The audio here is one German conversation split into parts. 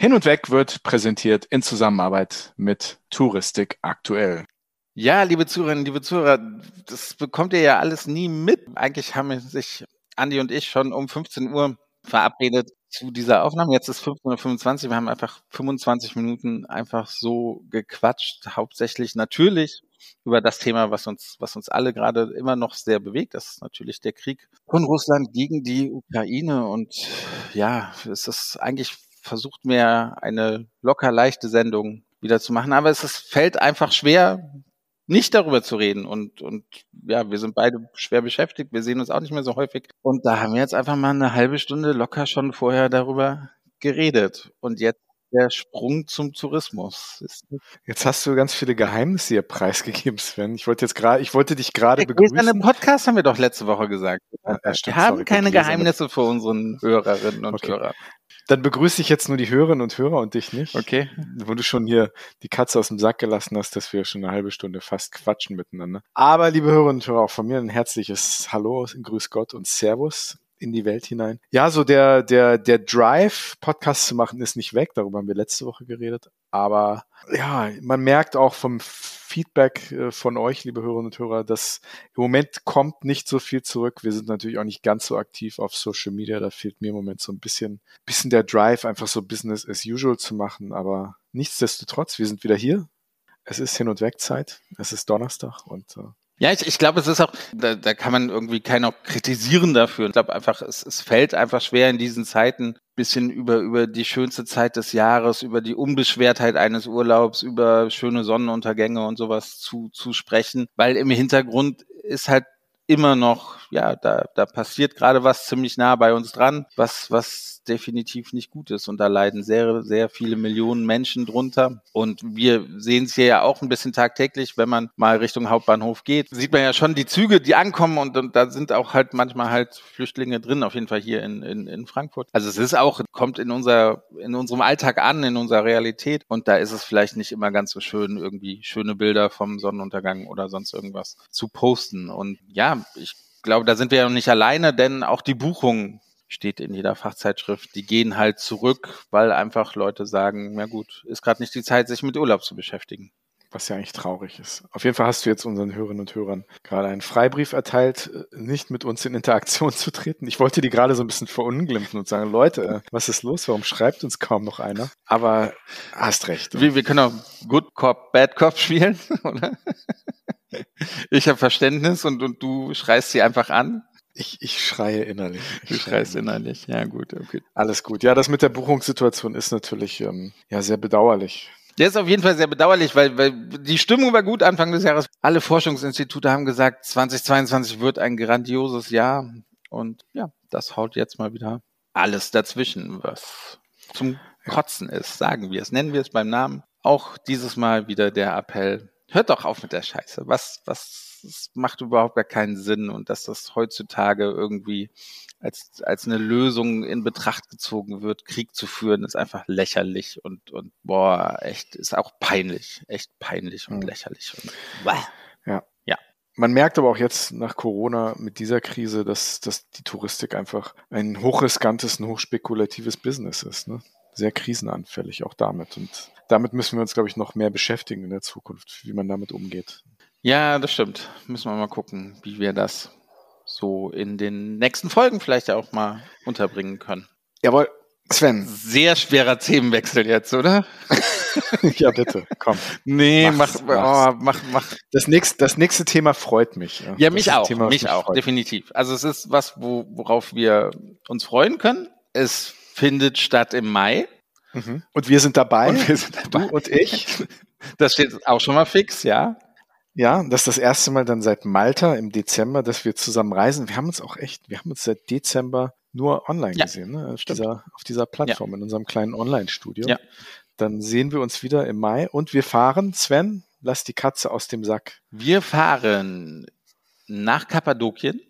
Hin und Weg wird präsentiert in Zusammenarbeit mit Touristik aktuell. Ja, liebe Zuhörerinnen, liebe Zuhörer, das bekommt ihr ja alles nie mit. Eigentlich haben sich Andi und ich schon um 15 Uhr verabredet zu dieser Aufnahme. Jetzt ist 15.25 Uhr. Wir haben einfach 25 Minuten einfach so gequatscht. Hauptsächlich natürlich über das Thema, was uns, was uns alle gerade immer noch sehr bewegt. Das ist natürlich der Krieg von Russland gegen die Ukraine. Und ja, es ist eigentlich versucht mir eine locker leichte Sendung wieder zu machen. Aber es ist, fällt einfach schwer, nicht darüber zu reden. Und, und ja, wir sind beide schwer beschäftigt. Wir sehen uns auch nicht mehr so häufig. Und da haben wir jetzt einfach mal eine halbe Stunde locker schon vorher darüber geredet. Und jetzt der Sprung zum Tourismus. Jetzt hast du ganz viele Geheimnisse hier preisgegeben, Sven. Ich wollte jetzt gerade, ich wollte dich gerade begrüßen. In einem Podcast haben wir doch letzte Woche gesagt. Ja, stimmt, wir haben sorry, keine Geheimnisse für unseren Hörerinnen und okay. Hörer. Dann begrüße ich jetzt nur die Hörerinnen und Hörer und dich nicht. Okay. Wo du schon hier die Katze aus dem Sack gelassen hast, dass wir schon eine halbe Stunde fast quatschen miteinander. Aber liebe Hörerinnen und Hörer, auch von mir ein herzliches Hallo, Grüß Gott und Servus in die Welt hinein. Ja, so der, der, der Drive, Podcast zu machen, ist nicht weg. Darüber haben wir letzte Woche geredet. Aber ja, man merkt auch vom Feedback äh, von euch, liebe Hörerinnen und Hörer, dass im Moment kommt nicht so viel zurück. Wir sind natürlich auch nicht ganz so aktiv auf Social Media. Da fehlt mir im Moment so ein bisschen, bisschen der Drive, einfach so Business as usual zu machen. Aber nichtsdestotrotz, wir sind wieder hier. Es ist Hin- und Wegzeit. Es ist Donnerstag und äh, ja, ich, ich glaube, es ist auch, da, da kann man irgendwie keiner kritisieren dafür. Ich glaube einfach, es, es fällt einfach schwer in diesen Zeiten bisschen über, über die schönste Zeit des Jahres, über die Unbeschwertheit eines Urlaubs, über schöne Sonnenuntergänge und sowas zu, zu sprechen, weil im Hintergrund ist halt immer noch, ja, da, da passiert gerade was ziemlich nah bei uns dran, was, was definitiv nicht gut ist. Und da leiden sehr, sehr viele Millionen Menschen drunter. Und wir sehen es hier ja auch ein bisschen tagtäglich, wenn man mal Richtung Hauptbahnhof geht, sieht man ja schon die Züge, die ankommen und, und da sind auch halt manchmal halt Flüchtlinge drin, auf jeden Fall hier in, in, in Frankfurt. Also es ist auch, kommt in unser, in unserem Alltag an, in unserer Realität. Und da ist es vielleicht nicht immer ganz so schön, irgendwie schöne Bilder vom Sonnenuntergang oder sonst irgendwas zu posten. Und ja, ich glaube, da sind wir ja noch nicht alleine, denn auch die Buchungen steht in jeder Fachzeitschrift, die gehen halt zurück, weil einfach Leute sagen, na gut, ist gerade nicht die Zeit, sich mit Urlaub zu beschäftigen. Was ja eigentlich traurig ist. Auf jeden Fall hast du jetzt unseren Hörerinnen und Hörern gerade einen Freibrief erteilt, äh, nicht mit uns in Interaktion zu treten. Ich wollte die gerade so ein bisschen verunglimpfen und sagen, Leute, äh, was ist los? Warum schreibt uns kaum noch einer? Aber hast recht. Wir, wir können auch Good Cop, Bad Cop spielen, oder? Ich habe Verständnis und, und du schreist sie einfach an. Ich, ich schreie innerlich. Ich du schreist innerlich. Ja, gut, okay. Alles gut. Ja, das mit der Buchungssituation ist natürlich ähm, ja sehr bedauerlich. Der ist auf jeden Fall sehr bedauerlich, weil, weil die Stimmung war gut Anfang des Jahres. Alle Forschungsinstitute haben gesagt, 2022 wird ein grandioses Jahr. Und ja, das haut jetzt mal wieder alles dazwischen, was zum Kotzen ist, sagen wir es. Nennen wir es beim Namen. Auch dieses Mal wieder der Appell. Hört doch auf mit der Scheiße. Was, was macht überhaupt gar keinen Sinn und dass das heutzutage irgendwie als, als eine Lösung in Betracht gezogen wird, Krieg zu führen, ist einfach lächerlich und, und boah, echt, ist auch peinlich, echt peinlich und mhm. lächerlich. Und, Ja. Ja. Man merkt aber auch jetzt nach Corona mit dieser Krise, dass, dass die Touristik einfach ein hochriskantes, ein hochspekulatives Business ist. Ne? Sehr krisenanfällig auch damit. Und damit müssen wir uns, glaube ich, noch mehr beschäftigen in der Zukunft, wie man damit umgeht. Ja, das stimmt. Müssen wir mal gucken, wie wir das so in den nächsten Folgen vielleicht auch mal unterbringen können. Jawohl, Sven. Sehr schwerer Themenwechsel jetzt, oder? ja, bitte, komm. Nee, mach, oh, mach, mach. Das nächste, das nächste Thema freut mich. Ja, ja mich auch, Thema, mich auch, freut. definitiv. Also es ist was, wo, worauf wir uns freuen können. Es findet statt im Mai. Mhm. Und wir sind dabei. Und wir sind dabei. Du und ich. Das steht auch schon mal fix, ja. Ja, das ist das erste Mal dann seit Malta im Dezember, dass wir zusammen reisen. Wir haben uns auch echt, wir haben uns seit Dezember nur online ja, gesehen, ne? auf, dieser, auf dieser Plattform, ja. in unserem kleinen Online-Studio. Ja. Dann sehen wir uns wieder im Mai und wir fahren, Sven, lass die Katze aus dem Sack. Wir fahren nach Kappadokien.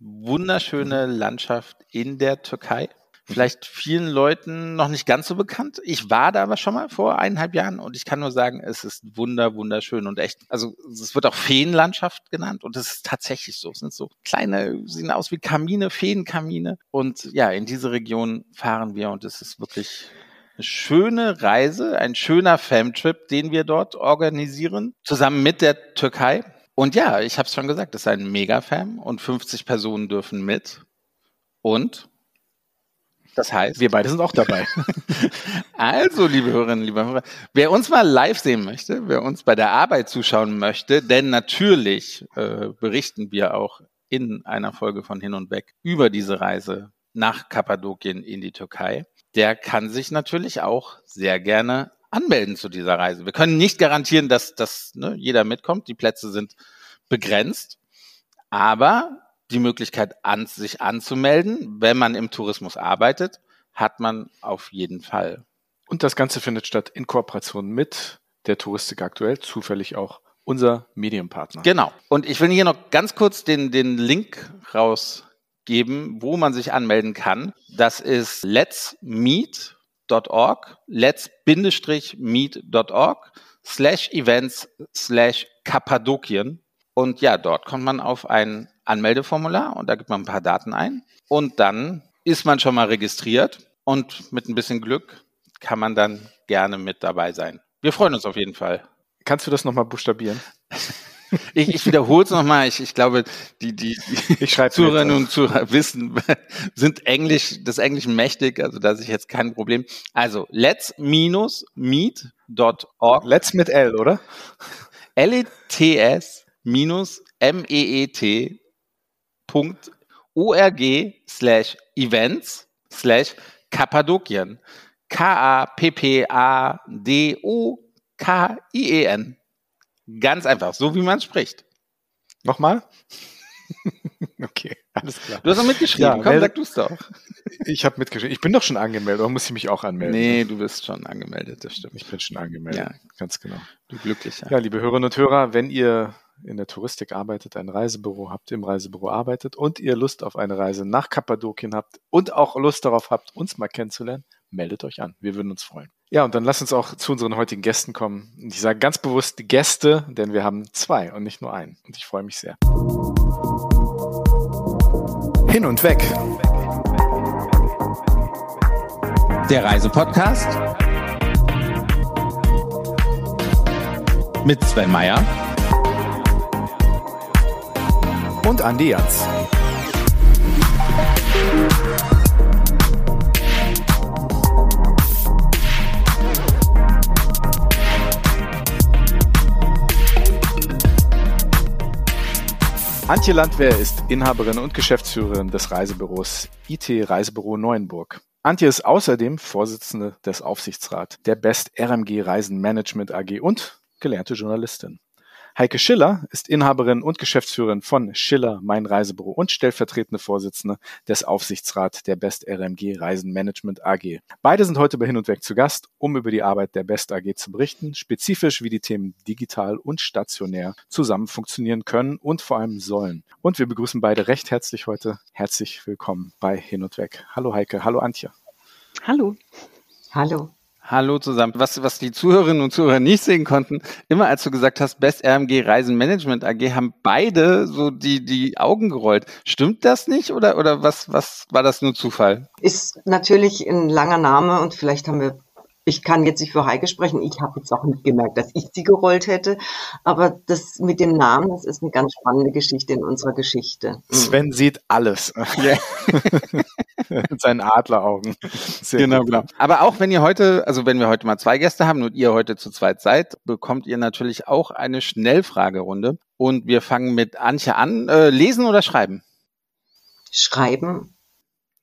Wunderschöne. Landschaft in der Türkei vielleicht vielen Leuten noch nicht ganz so bekannt. Ich war da aber schon mal vor eineinhalb Jahren und ich kann nur sagen, es ist wunder, wunderschön und echt, also es wird auch Feenlandschaft genannt und es ist tatsächlich so. Es sind so kleine, sehen aus wie Kamine, Feenkamine und ja, in diese Region fahren wir und es ist wirklich schöne Reise, ein schöner Famtrip, den wir dort organisieren, zusammen mit der Türkei. Und ja, ich habe es schon gesagt, es ist ein Mega-Fam und 50 Personen dürfen mit. Und das heißt, wir beide sind auch dabei. also, liebe Hörerinnen, liebe Hörer, wer uns mal live sehen möchte, wer uns bei der Arbeit zuschauen möchte, denn natürlich äh, berichten wir auch in einer Folge von Hin und Weg über diese Reise nach Kappadokien in die Türkei, der kann sich natürlich auch sehr gerne anmelden zu dieser Reise. Wir können nicht garantieren, dass, dass ne, jeder mitkommt. Die Plätze sind begrenzt. Aber die Möglichkeit, an, sich anzumelden, wenn man im Tourismus arbeitet, hat man auf jeden Fall. Und das Ganze findet statt in Kooperation mit der Touristik aktuell, zufällig auch unser Medienpartner. Genau. Und ich will hier noch ganz kurz den, den Link rausgeben, wo man sich anmelden kann. Das ist letsmeet.org, let's-meet.org slash events slash Kappadokien. Und ja, dort kommt man auf ein Anmeldeformular und da gibt man ein paar Daten ein. Und dann ist man schon mal registriert und mit ein bisschen Glück kann man dann gerne mit dabei sein. Wir freuen uns auf jeden Fall. Kannst du das nochmal buchstabieren? Ich, ich wiederhole es nochmal. Ich, ich glaube, die, die, die Zuhörerinnen und Zuhörer wissen, sind Englisch, das Englisch mächtig, also da ist ich jetzt kein Problem. Also let's-meet.org. Let's mit L, oder? L-E-T-S minus M-E-E-T org slash events slash Kappadokien. K-A-P-P-A-D-O-K-I-E-N. Ganz einfach, so wie man spricht. Nochmal? okay, alles klar. Du hast doch mitgeschrieben, ja, komm, sag du es doch. Ich habe mitgeschrieben. Ich bin doch schon angemeldet, oder muss ich mich auch anmelden? Nee, du bist schon angemeldet, das stimmt. Ich bin schon angemeldet, ja. ganz genau. Du glücklicher. Ja, liebe Hörerinnen und Hörer, wenn ihr in der Touristik arbeitet, ein Reisebüro habt, im Reisebüro arbeitet und ihr Lust auf eine Reise nach Kappadokien habt und auch Lust darauf habt, uns mal kennenzulernen, meldet euch an. Wir würden uns freuen. Ja, und dann lasst uns auch zu unseren heutigen Gästen kommen. Ich sage ganz bewusst Gäste, denn wir haben zwei und nicht nur einen. Und ich freue mich sehr. Hin und weg. Der Reisepodcast mit Sven Meyer und Andi Jans. Antje Landwehr ist Inhaberin und Geschäftsführerin des Reisebüros IT Reisebüro Neuenburg. Antje ist außerdem Vorsitzende des Aufsichtsrats der Best RMG Reisen Management AG und gelernte Journalistin. Heike Schiller ist Inhaberin und Geschäftsführerin von Schiller Mein Reisebüro und stellvertretende Vorsitzende des Aufsichtsrats der Best RMG Reisenmanagement AG. Beide sind heute bei Hin und Weg zu Gast, um über die Arbeit der Best AG zu berichten, spezifisch wie die Themen digital und stationär zusammen funktionieren können und vor allem sollen. Und wir begrüßen beide recht herzlich heute. Herzlich willkommen bei Hin und Weg. Hallo Heike, hallo Antje. Hallo. Hallo. Hallo zusammen. Was, was die Zuhörerinnen und Zuhörer nicht sehen konnten, immer als du gesagt hast, Best RMG Reisenmanagement AG, haben beide so die, die Augen gerollt. Stimmt das nicht oder, oder was, was war das nur Zufall? Ist natürlich ein langer Name und vielleicht haben wir ich kann jetzt nicht für Heike sprechen. Ich habe jetzt auch nicht gemerkt, dass ich sie gerollt hätte. Aber das mit dem Namen, das ist eine ganz spannende Geschichte in unserer Geschichte. Mhm. Sven sieht alles. Yeah. mit seinen Adleraugen. Sehr genau, gut. genau. Aber auch wenn ihr heute, also wenn wir heute mal zwei Gäste haben und ihr heute zu zweit seid, bekommt ihr natürlich auch eine Schnellfragerunde. Und wir fangen mit Antje an. Äh, lesen oder schreiben? Schreiben.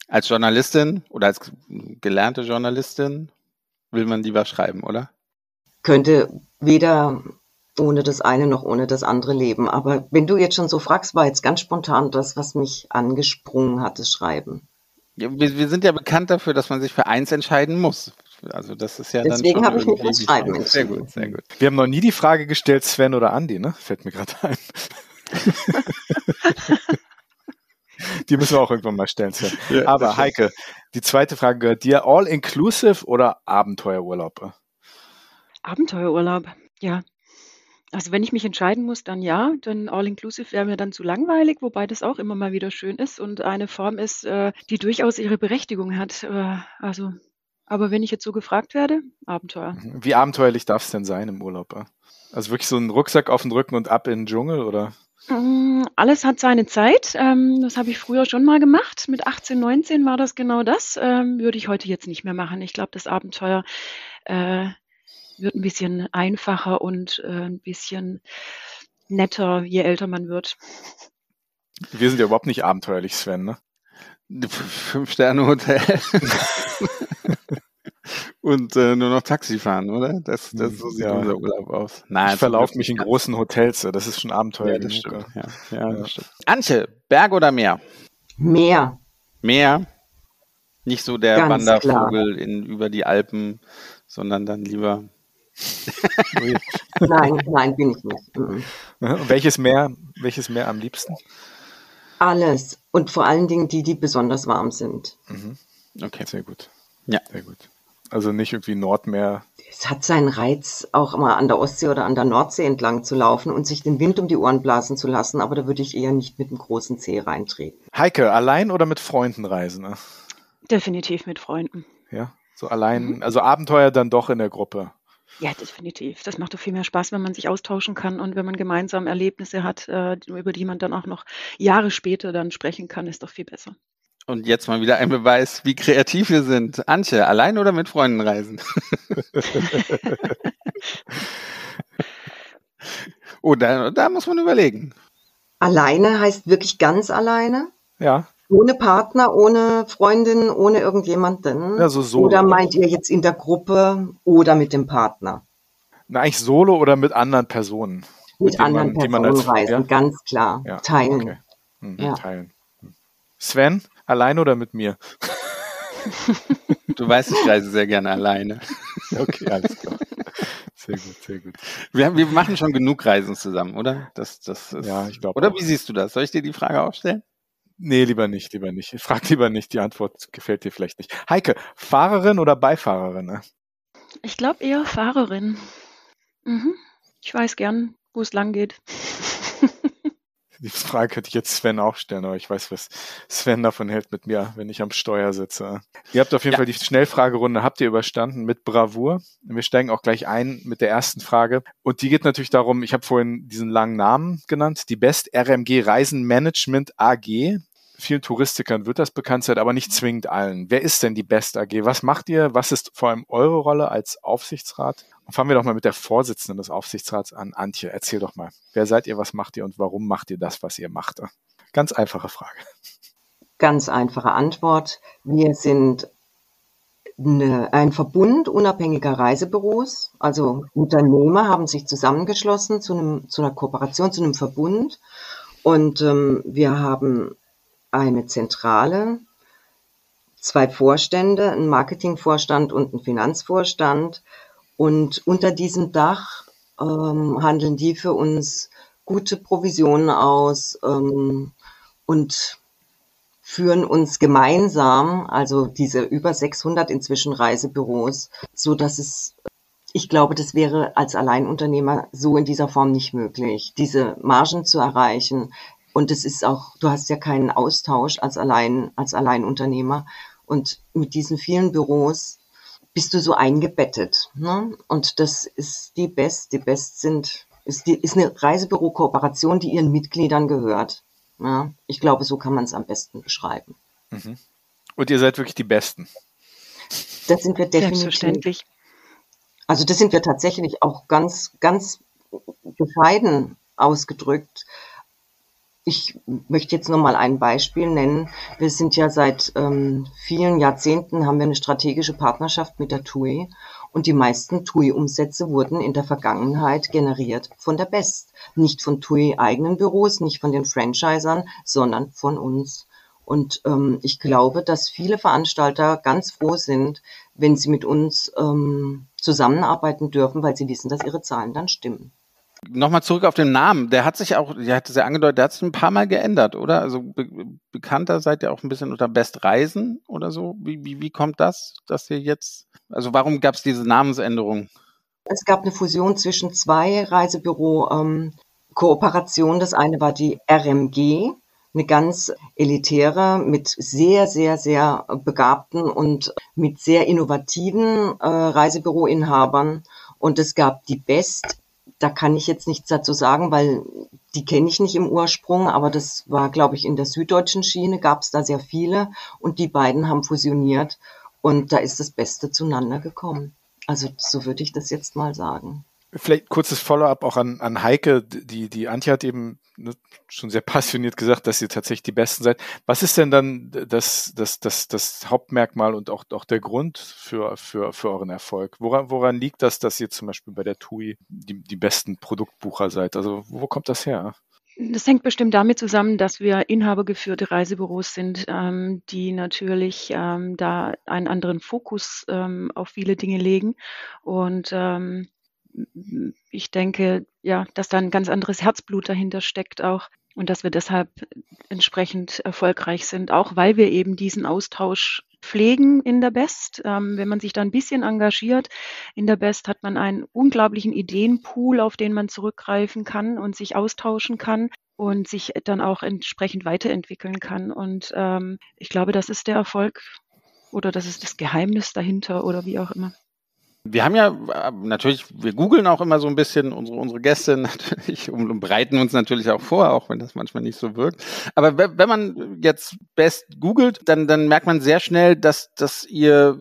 Als Journalistin oder als gelernte Journalistin? Will man lieber schreiben, oder? Könnte weder ohne das eine noch ohne das andere leben. Aber wenn du jetzt schon so fragst, war jetzt ganz spontan das, was mich angesprungen hat, das Schreiben. Ja, wir, wir, sind ja bekannt dafür, dass man sich für eins entscheiden muss. Also das ist ja Deswegen habe ich mich fürs Schreiben entschieden. Sehr gut, sehr gut. Wir haben noch nie die Frage gestellt, Sven oder Andi, ne? Fällt mir gerade ein. die müssen wir auch irgendwann mal stellen. Ja, Aber Heike, die zweite Frage gehört dir. All-inclusive oder Abenteuerurlaub? Abenteuerurlaub, ja. Also wenn ich mich entscheiden muss, dann ja, denn All-Inclusive wäre mir dann zu langweilig, wobei das auch immer mal wieder schön ist und eine Form ist, äh, die durchaus ihre Berechtigung hat. Äh, also Aber wenn ich jetzt so gefragt werde, Abenteuer. Mhm. Wie abenteuerlich darf es denn sein im Urlaub? Also wirklich so ein Rucksack auf den Rücken und ab in den Dschungel oder? Mm, alles hat seine Zeit. Ähm, das habe ich früher schon mal gemacht. Mit 18, 19 war das genau das. Ähm, würde ich heute jetzt nicht mehr machen. Ich glaube, das Abenteuer äh, wird ein bisschen einfacher und äh, ein bisschen netter, je älter man wird. Wir sind ja überhaupt nicht abenteuerlich, Sven, ne? Fünf-Sterne-Hotel. und äh, nur noch Taxi fahren, oder? Das, das so sieht ja. unser Urlaub aus. Nein, ich verlaufe mich in großen Hotels, das ist schon Abenteuer. Ja, das stimmt. Ja, ja, das stimmt. Antje, Berg oder Meer? Meer. Meer? Nicht so der Ganz Wandervogel in, über die Alpen, sondern dann lieber. nein, nein, bin ich nicht. Mhm. welches Meer, welches Meer am liebsten? Alles. Und vor allen Dingen die, die besonders warm sind. Mhm. Okay, sehr gut. Ja. Sehr gut. Also nicht irgendwie Nordmeer. Es hat seinen Reiz, auch mal an der Ostsee oder an der Nordsee entlang zu laufen und sich den Wind um die Ohren blasen zu lassen, aber da würde ich eher nicht mit einem großen Zeh reintreten. Heike, allein oder mit Freunden reisen? Ne? Definitiv mit Freunden. Ja, so allein, mhm. also Abenteuer dann doch in der Gruppe. Ja, definitiv. Das macht doch viel mehr Spaß, wenn man sich austauschen kann und wenn man gemeinsam Erlebnisse hat, äh, über die man dann auch noch Jahre später dann sprechen kann, ist doch viel besser. Und jetzt mal wieder ein Beweis, wie kreativ wir sind. Antje, allein oder mit Freunden reisen? oh, da, da muss man überlegen. Alleine heißt wirklich ganz alleine? Ja. Ohne Partner, ohne Freundin, ohne irgendjemanden? Ja, so solo. Oder meint ihr jetzt in der Gruppe oder mit dem Partner? Na, eigentlich solo oder mit anderen Personen. Mit, mit anderen man, Personen als, reisen, ja? ganz klar. Ja. Teilen. Okay. Hm, ja. Teilen. Sven, allein oder mit mir? Du weißt, ich reise sehr gerne alleine. Okay, alles klar. Sehr gut, sehr gut. Wir, wir machen schon genug Reisen zusammen, oder? Das, das ist, ja, ich glaube. Oder auch. wie siehst du das? Soll ich dir die Frage aufstellen? Nee, lieber nicht, lieber nicht. Frag lieber nicht, die Antwort gefällt dir vielleicht nicht. Heike, Fahrerin oder Beifahrerin? Ne? Ich glaube eher Fahrerin. Mhm. Ich weiß gern, wo es lang geht. Die Frage könnte ich jetzt Sven auch stellen, aber ich weiß, was Sven davon hält mit mir, wenn ich am Steuer sitze. Ihr habt auf jeden ja. Fall die Schnellfragerunde, habt ihr überstanden mit Bravour. Wir steigen auch gleich ein mit der ersten Frage. Und die geht natürlich darum, ich habe vorhin diesen langen Namen genannt, die Best RMG Reisen Management AG vielen Touristikern wird das bekannt sein, aber nicht zwingend allen. Wer ist denn die Best AG? Was macht ihr? Was ist vor allem eure Rolle als Aufsichtsrat? Fangen wir doch mal mit der Vorsitzenden des Aufsichtsrats an, Antje. Erzähl doch mal, wer seid ihr, was macht ihr und warum macht ihr das, was ihr macht? Ganz einfache Frage. Ganz einfache Antwort. Wir sind eine, ein Verbund unabhängiger Reisebüros. Also Unternehmer haben sich zusammengeschlossen zu, einem, zu einer Kooperation, zu einem Verbund. Und ähm, wir haben eine Zentrale, zwei Vorstände, ein Marketingvorstand und ein Finanzvorstand. Und unter diesem Dach ähm, handeln die für uns gute Provisionen aus ähm, und führen uns gemeinsam, also diese über 600 inzwischen Reisebüros, so dass es ich glaube, das wäre als Alleinunternehmer so in dieser Form nicht möglich, diese Margen zu erreichen, und es ist auch, du hast ja keinen Austausch als allein, als Alleinunternehmer. Und mit diesen vielen Büros bist du so eingebettet. Ne? Und das ist die Best. Die Best sind, ist, die, ist eine Reisebüro-Kooperation, die ihren Mitgliedern gehört. Ja? Ich glaube, so kann man es am besten beschreiben. Mhm. Und ihr seid wirklich die Besten. Das sind wir definitiv. Also das sind wir tatsächlich auch ganz, ganz bescheiden ausgedrückt ich möchte jetzt noch mal ein Beispiel nennen. Wir sind ja seit ähm, vielen Jahrzehnten haben wir eine strategische Partnerschaft mit der TUI und die meisten TUI-Umsätze wurden in der Vergangenheit generiert von der Best. Nicht von TUI eigenen Büros, nicht von den Franchisern, sondern von uns. Und ähm, ich glaube, dass viele Veranstalter ganz froh sind, wenn sie mit uns ähm, zusammenarbeiten dürfen, weil sie wissen, dass ihre Zahlen dann stimmen. Nochmal zurück auf den Namen. Der hat sich auch, der hat es ja angedeutet, der hat sich ein paar Mal geändert, oder? Also be bekannter seid ihr auch ein bisschen unter Best Reisen oder so. Wie, wie, wie kommt das, dass ihr jetzt, also warum gab es diese Namensänderung? Es gab eine Fusion zwischen zwei Reisebüro-Kooperationen. Ähm, das eine war die RMG, eine ganz elitäre, mit sehr, sehr, sehr begabten und mit sehr innovativen äh, Reisebüroinhabern. Und es gab die Best. Da kann ich jetzt nichts dazu sagen, weil die kenne ich nicht im Ursprung, aber das war, glaube ich, in der süddeutschen Schiene gab es da sehr viele und die beiden haben fusioniert und da ist das Beste zueinander gekommen. Also so würde ich das jetzt mal sagen. Vielleicht kurzes Follow-up auch an, an Heike. Die, die Antje hat eben ne, schon sehr passioniert gesagt, dass ihr tatsächlich die Besten seid. Was ist denn dann das, das, das, das Hauptmerkmal und auch, auch der Grund für, für, für euren Erfolg? Woran, woran liegt das, dass ihr zum Beispiel bei der TUI die, die besten Produktbucher seid? Also wo kommt das her? Das hängt bestimmt damit zusammen, dass wir inhabergeführte Reisebüros sind, ähm, die natürlich ähm, da einen anderen Fokus ähm, auf viele Dinge legen. Und ähm, ich denke, ja, dass da ein ganz anderes Herzblut dahinter steckt auch und dass wir deshalb entsprechend erfolgreich sind, auch weil wir eben diesen Austausch pflegen in der Best. Ähm, wenn man sich da ein bisschen engagiert in der Best, hat man einen unglaublichen Ideenpool, auf den man zurückgreifen kann und sich austauschen kann und sich dann auch entsprechend weiterentwickeln kann. Und ähm, ich glaube, das ist der Erfolg oder das ist das Geheimnis dahinter oder wie auch immer. Wir haben ja äh, natürlich, wir googeln auch immer so ein bisschen unsere, unsere Gäste natürlich und, bereiten uns natürlich auch vor, auch wenn das manchmal nicht so wirkt. Aber wenn man jetzt Best googelt, dann, dann merkt man sehr schnell, dass, dass ihr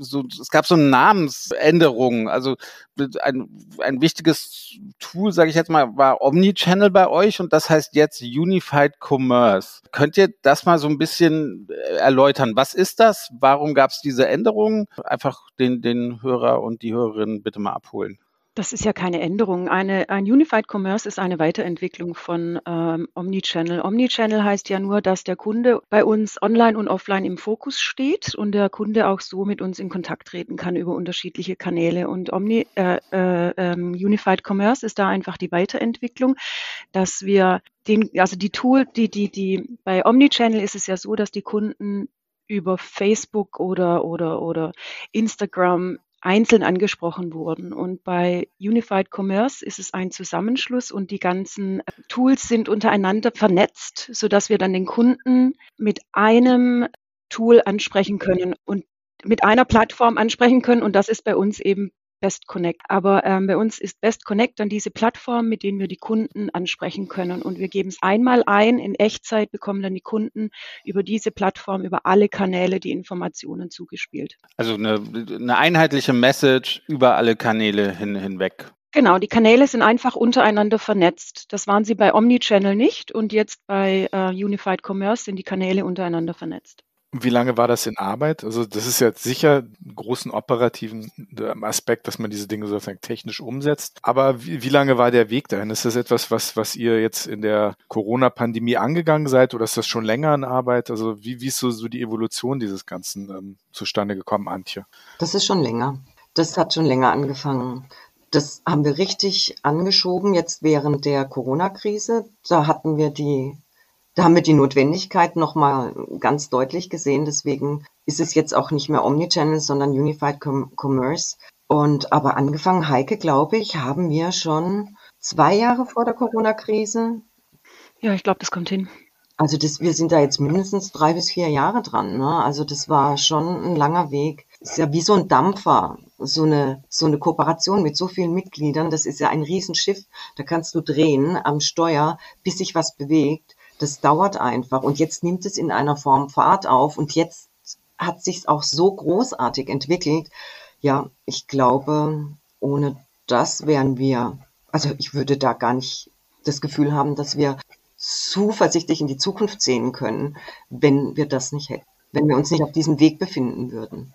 so, es gab so Namensänderungen. Also ein, ein wichtiges Tool, sage ich jetzt mal, war Omnichannel bei euch und das heißt jetzt Unified Commerce. Könnt ihr das mal so ein bisschen äh, erläutern? Was ist das? Warum gab es diese Änderungen? Einfach den, den Hörer und die Hörerin bitte mal abholen. Das ist ja keine Änderung. Eine, ein Unified Commerce ist eine Weiterentwicklung von ähm, Omnichannel. Omnichannel heißt ja nur, dass der Kunde bei uns online und offline im Fokus steht und der Kunde auch so mit uns in Kontakt treten kann über unterschiedliche Kanäle. Und Omni, äh, äh, ähm, Unified Commerce ist da einfach die Weiterentwicklung, dass wir den, also die Tool, die, die, die, bei Omnichannel ist es ja so, dass die Kunden über Facebook oder, oder, oder Instagram einzeln angesprochen wurden. Und bei Unified Commerce ist es ein Zusammenschluss und die ganzen äh, Tools sind untereinander vernetzt, sodass wir dann den Kunden mit einem Tool ansprechen können und mit einer Plattform ansprechen können. Und das ist bei uns eben Best Connect. Aber ähm, bei uns ist Best Connect dann diese Plattform, mit denen wir die Kunden ansprechen können. Und wir geben es einmal ein, in Echtzeit bekommen dann die Kunden über diese Plattform, über alle Kanäle die Informationen zugespielt. Also eine, eine einheitliche Message über alle Kanäle hin, hinweg. Genau, die Kanäle sind einfach untereinander vernetzt. Das waren sie bei Omnichannel nicht und jetzt bei äh, Unified Commerce sind die Kanäle untereinander vernetzt. Wie lange war das in Arbeit? Also das ist ja sicher einen großen operativen ähm, Aspekt, dass man diese Dinge sozusagen technisch umsetzt. Aber wie, wie lange war der Weg dahin? Ist das etwas, was, was ihr jetzt in der Corona-Pandemie angegangen seid oder ist das schon länger in Arbeit? Also wie, wie ist so, so die Evolution dieses Ganzen ähm, zustande gekommen, Antje? Das ist schon länger. Das hat schon länger angefangen. Das haben wir richtig angeschoben jetzt während der Corona-Krise. Da hatten wir die da haben wir die Notwendigkeit nochmal ganz deutlich gesehen. Deswegen ist es jetzt auch nicht mehr Omnichannel, sondern Unified Com Commerce. Und aber angefangen, Heike, glaube ich, haben wir schon zwei Jahre vor der Corona-Krise. Ja, ich glaube, das kommt hin. Also das, wir sind da jetzt mindestens drei bis vier Jahre dran. Ne? Also das war schon ein langer Weg. ist ja wie so ein Dampfer, so eine, so eine Kooperation mit so vielen Mitgliedern. Das ist ja ein Riesenschiff. Da kannst du drehen am Steuer, bis sich was bewegt das dauert einfach. Und jetzt nimmt es in einer Form Fahrt auf und jetzt hat sich auch so großartig entwickelt. Ja, ich glaube, ohne das wären wir, also ich würde da gar nicht das Gefühl haben, dass wir zuversichtlich in die Zukunft sehen können, wenn wir das nicht hätten, wenn wir uns nicht auf diesem Weg befinden würden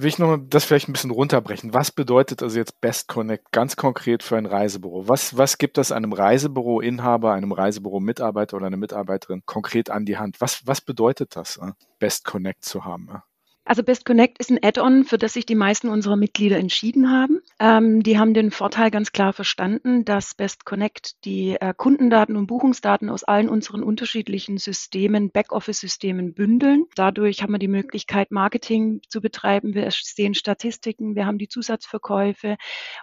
will ich noch das vielleicht ein bisschen runterbrechen. Was bedeutet also jetzt Best Connect ganz konkret für ein Reisebüro? Was, was gibt das einem Reisebüro-Inhaber, einem Reisebüro-Mitarbeiter oder einer Mitarbeiterin konkret an die Hand? Was, was bedeutet das, äh, Best Connect zu haben? Also Best Connect ist ein Add-on, für das sich die meisten unserer Mitglieder entschieden haben. Ähm, die haben den Vorteil ganz klar verstanden, dass Best Connect die äh, Kundendaten und Buchungsdaten aus allen unseren unterschiedlichen Systemen, Backoffice-Systemen bündeln. Dadurch haben wir die Möglichkeit, Marketing zu betreiben. Wir sehen Statistiken, wir haben die Zusatzverkäufe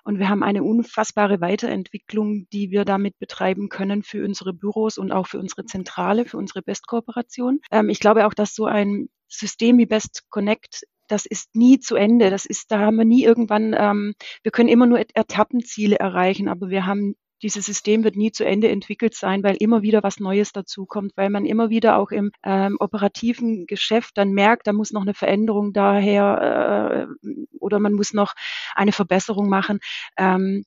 und wir haben eine unfassbare Weiterentwicklung, die wir damit betreiben können für unsere Büros und auch für unsere Zentrale, für unsere Best-Kooperation. Ähm, ich glaube auch, dass so ein System wie Best Connect das ist nie zu Ende. Das ist, da haben wir nie irgendwann, ähm, wir können immer nur Etappenziele erreichen, aber wir haben dieses System wird nie zu Ende entwickelt sein, weil immer wieder was Neues dazukommt, weil man immer wieder auch im ähm, operativen Geschäft dann merkt, da muss noch eine Veränderung daher äh, oder man muss noch eine Verbesserung machen. Ähm,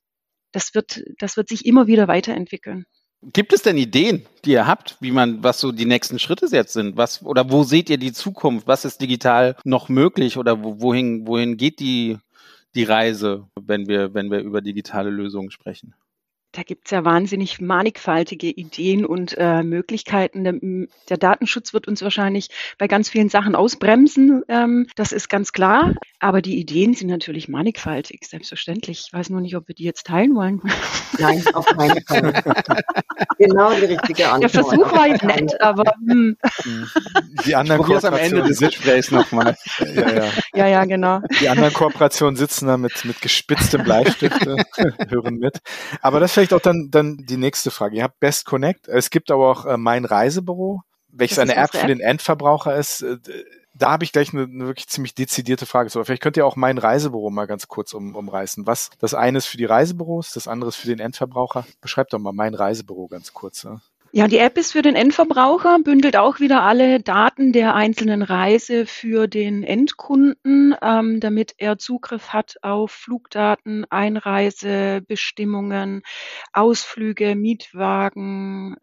das wird, das wird sich immer wieder weiterentwickeln. Gibt es denn Ideen, die ihr habt, wie man, was so die nächsten Schritte jetzt sind? Was, oder wo seht ihr die Zukunft? Was ist digital noch möglich oder wohin, wohin geht die, die Reise, wenn wir, wenn wir über digitale Lösungen sprechen? Da gibt es ja wahnsinnig mannigfaltige Ideen und äh, Möglichkeiten. Der, der, Datenschutz wird uns wahrscheinlich bei ganz vielen Sachen ausbremsen. Ähm, das ist ganz klar. Aber die Ideen sind natürlich mannigfaltig, selbstverständlich. Ich weiß nur nicht, ob wir die jetzt teilen wollen. Nein, auf keinen Fall. genau die richtige Antwort. Der Versuch war ja nett, aber hm. die anderen Kooperationen am Ende des Gesprächs nochmal. Ja, ja. ja, ja, genau. Die anderen Kooperationen sitzen da mit, mit gespitztem Bleistift, hören mit. Aber das vielleicht auch dann, dann die nächste Frage. Ihr habt Best Connect. Es gibt aber auch äh, mein Reisebüro, welches eine App für den Endverbraucher ist. Äh, da habe ich gleich eine, eine, wirklich ziemlich dezidierte Frage zu. Vielleicht könnt ihr auch mein Reisebüro mal ganz kurz um, umreißen. Was das eine ist für die Reisebüros, das andere ist für den Endverbraucher. Beschreibt doch mal mein Reisebüro ganz kurz. Ja. Ja, die App ist für den Endverbraucher, bündelt auch wieder alle Daten der einzelnen Reise für den Endkunden, ähm, damit er Zugriff hat auf Flugdaten, Einreisebestimmungen, Ausflüge, Mietwagen,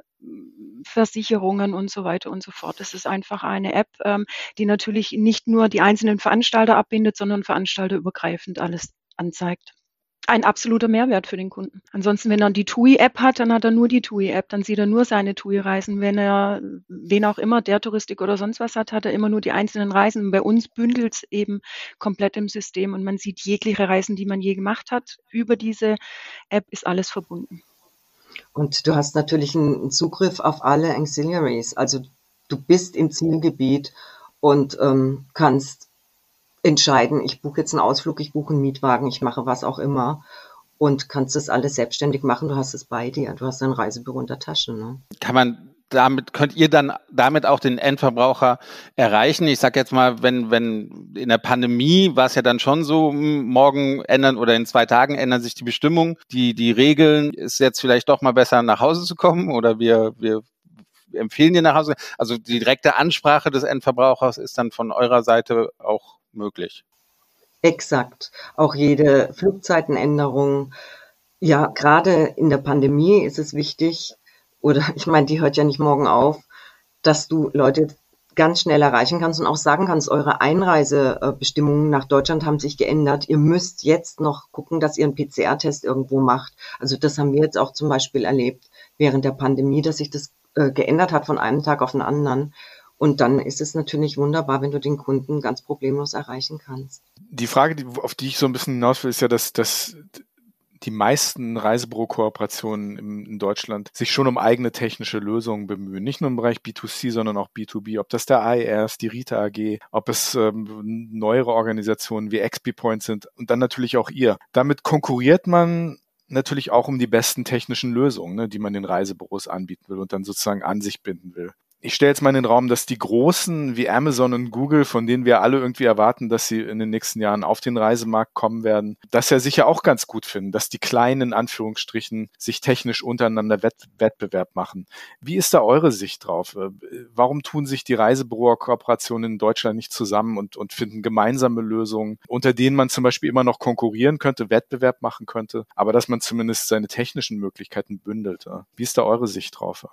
Versicherungen und so weiter und so fort. Das ist einfach eine App, ähm, die natürlich nicht nur die einzelnen Veranstalter abbindet, sondern veranstalterübergreifend alles anzeigt ein absoluter Mehrwert für den Kunden. Ansonsten, wenn er die TUI-App hat, dann hat er nur die TUI-App, dann sieht er nur seine TUI-Reisen. Wenn er, wen auch immer, der Touristik oder sonst was hat, hat er immer nur die einzelnen Reisen. Bei uns bündelt es eben komplett im System und man sieht jegliche Reisen, die man je gemacht hat. Über diese App ist alles verbunden. Und du hast natürlich einen Zugriff auf alle Auxiliaries. Also du bist im Zielgebiet und ähm, kannst entscheiden, ich buche jetzt einen Ausflug, ich buche einen Mietwagen, ich mache was auch immer und kannst das alles selbstständig machen. Du hast es bei dir, du hast ein Reisebüro in der Tasche. Ne? Kann man damit könnt ihr dann damit auch den Endverbraucher erreichen. Ich sage jetzt mal, wenn wenn in der Pandemie war es ja dann schon so, hm, morgen ändern oder in zwei Tagen ändern sich die Bestimmungen, die die Regeln ist jetzt vielleicht doch mal besser nach Hause zu kommen oder wir wir empfehlen dir nach Hause. Also die direkte Ansprache des Endverbrauchers ist dann von eurer Seite auch möglich. Exakt. Auch jede Flugzeitenänderung. Ja, gerade in der Pandemie ist es wichtig, oder ich meine, die hört ja nicht morgen auf, dass du Leute ganz schnell erreichen kannst und auch sagen kannst, eure Einreisebestimmungen nach Deutschland haben sich geändert. Ihr müsst jetzt noch gucken, dass ihr einen PCR-Test irgendwo macht. Also das haben wir jetzt auch zum Beispiel erlebt während der Pandemie, dass sich das äh, geändert hat von einem Tag auf den anderen. Und dann ist es natürlich wunderbar, wenn du den Kunden ganz problemlos erreichen kannst. Die Frage, auf die ich so ein bisschen hinaus will, ist ja, dass, dass die meisten Reisebüro-Kooperationen in Deutschland sich schon um eigene technische Lösungen bemühen. Nicht nur im Bereich B2C, sondern auch B2B. Ob das der AER ist, die Rita AG, ob es ähm, neuere Organisationen wie XP Point sind und dann natürlich auch ihr. Damit konkurriert man natürlich auch um die besten technischen Lösungen, ne, die man den Reisebüros anbieten will und dann sozusagen an sich binden will ich stelle jetzt mal in den Raum, dass die Großen wie Amazon und Google, von denen wir alle irgendwie erwarten, dass sie in den nächsten Jahren auf den Reisemarkt kommen werden, das ja sicher auch ganz gut finden, dass die Kleinen in Anführungsstrichen sich technisch untereinander Wett Wettbewerb machen. Wie ist da eure Sicht drauf? Äh, warum tun sich die Reisebüro-Kooperationen in Deutschland nicht zusammen und, und finden gemeinsame Lösungen, unter denen man zum Beispiel immer noch konkurrieren könnte, Wettbewerb machen könnte, aber dass man zumindest seine technischen Möglichkeiten bündelt? Wie ist da eure Sicht drauf?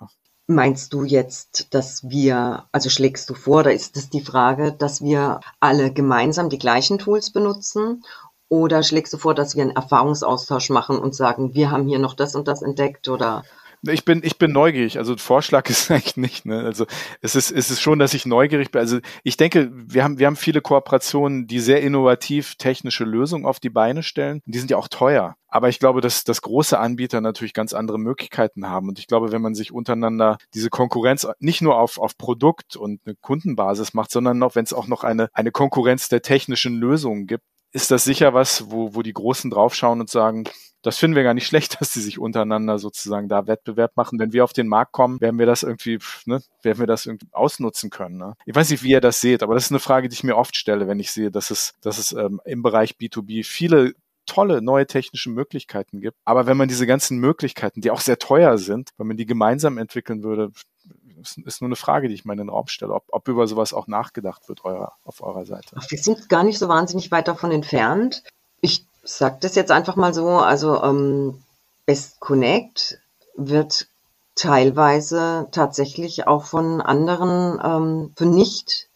Meinst du jetzt, dass wir, also schlägst du vor, da ist es die Frage, dass wir alle gemeinsam die gleichen Tools benutzen? Oder schlägst du vor, dass wir einen Erfahrungsaustausch machen und sagen, wir haben hier noch das und das entdeckt oder Ich bin, ich bin neugierig. Also Vorschlag ist eigentlich nicht. Ne? Also es ist, es ist schon, dass ich neugierig bin. Also ich denke, wir haben, wir haben viele Kooperationen, die sehr innovativ technische Lösungen auf die Beine stellen. Die sind ja auch teuer. Aber ich glaube, dass, dass große Anbieter natürlich ganz andere Möglichkeiten haben. Und ich glaube, wenn man sich untereinander diese Konkurrenz nicht nur auf, auf Produkt und eine Kundenbasis macht, sondern noch, wenn es auch noch eine, eine Konkurrenz der technischen Lösungen gibt, ist das sicher was, wo, wo die Großen draufschauen und sagen, das finden wir gar nicht schlecht, dass die sich untereinander sozusagen da Wettbewerb machen. Wenn wir auf den Markt kommen, werden wir das irgendwie, ne, werden wir das irgendwie ausnutzen können. Ne? Ich weiß nicht, wie ihr das seht, aber das ist eine Frage, die ich mir oft stelle, wenn ich sehe, dass es, dass es ähm, im Bereich B2B viele tolle neue technische Möglichkeiten gibt. Aber wenn man diese ganzen Möglichkeiten, die auch sehr teuer sind, wenn man die gemeinsam entwickeln würde, ist nur eine Frage, die ich mal in den Raum stelle, ob, ob über sowas auch nachgedacht wird eurer, auf eurer Seite. Wir sind gar nicht so wahnsinnig weit davon entfernt. Ich sage das jetzt einfach mal so, also ähm, Best Connect wird teilweise tatsächlich auch von anderen, ähm, für nicht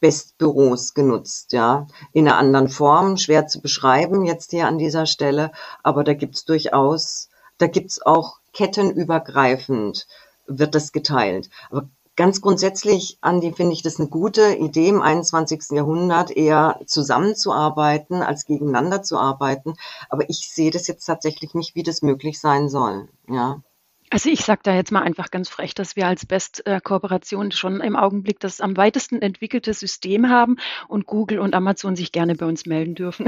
Bestbüros genutzt, ja, in einer anderen Form, schwer zu beschreiben jetzt hier an dieser Stelle, aber da gibt's durchaus, da gibt's auch kettenübergreifend wird das geteilt. Aber ganz grundsätzlich, Andi, finde ich das eine gute Idee im 21. Jahrhundert, eher zusammenzuarbeiten als gegeneinander zu arbeiten. Aber ich sehe das jetzt tatsächlich nicht, wie das möglich sein soll, ja. Also ich sage da jetzt mal einfach ganz frech, dass wir als Best-Kooperation schon im Augenblick das am weitesten entwickelte System haben und Google und Amazon sich gerne bei uns melden dürfen.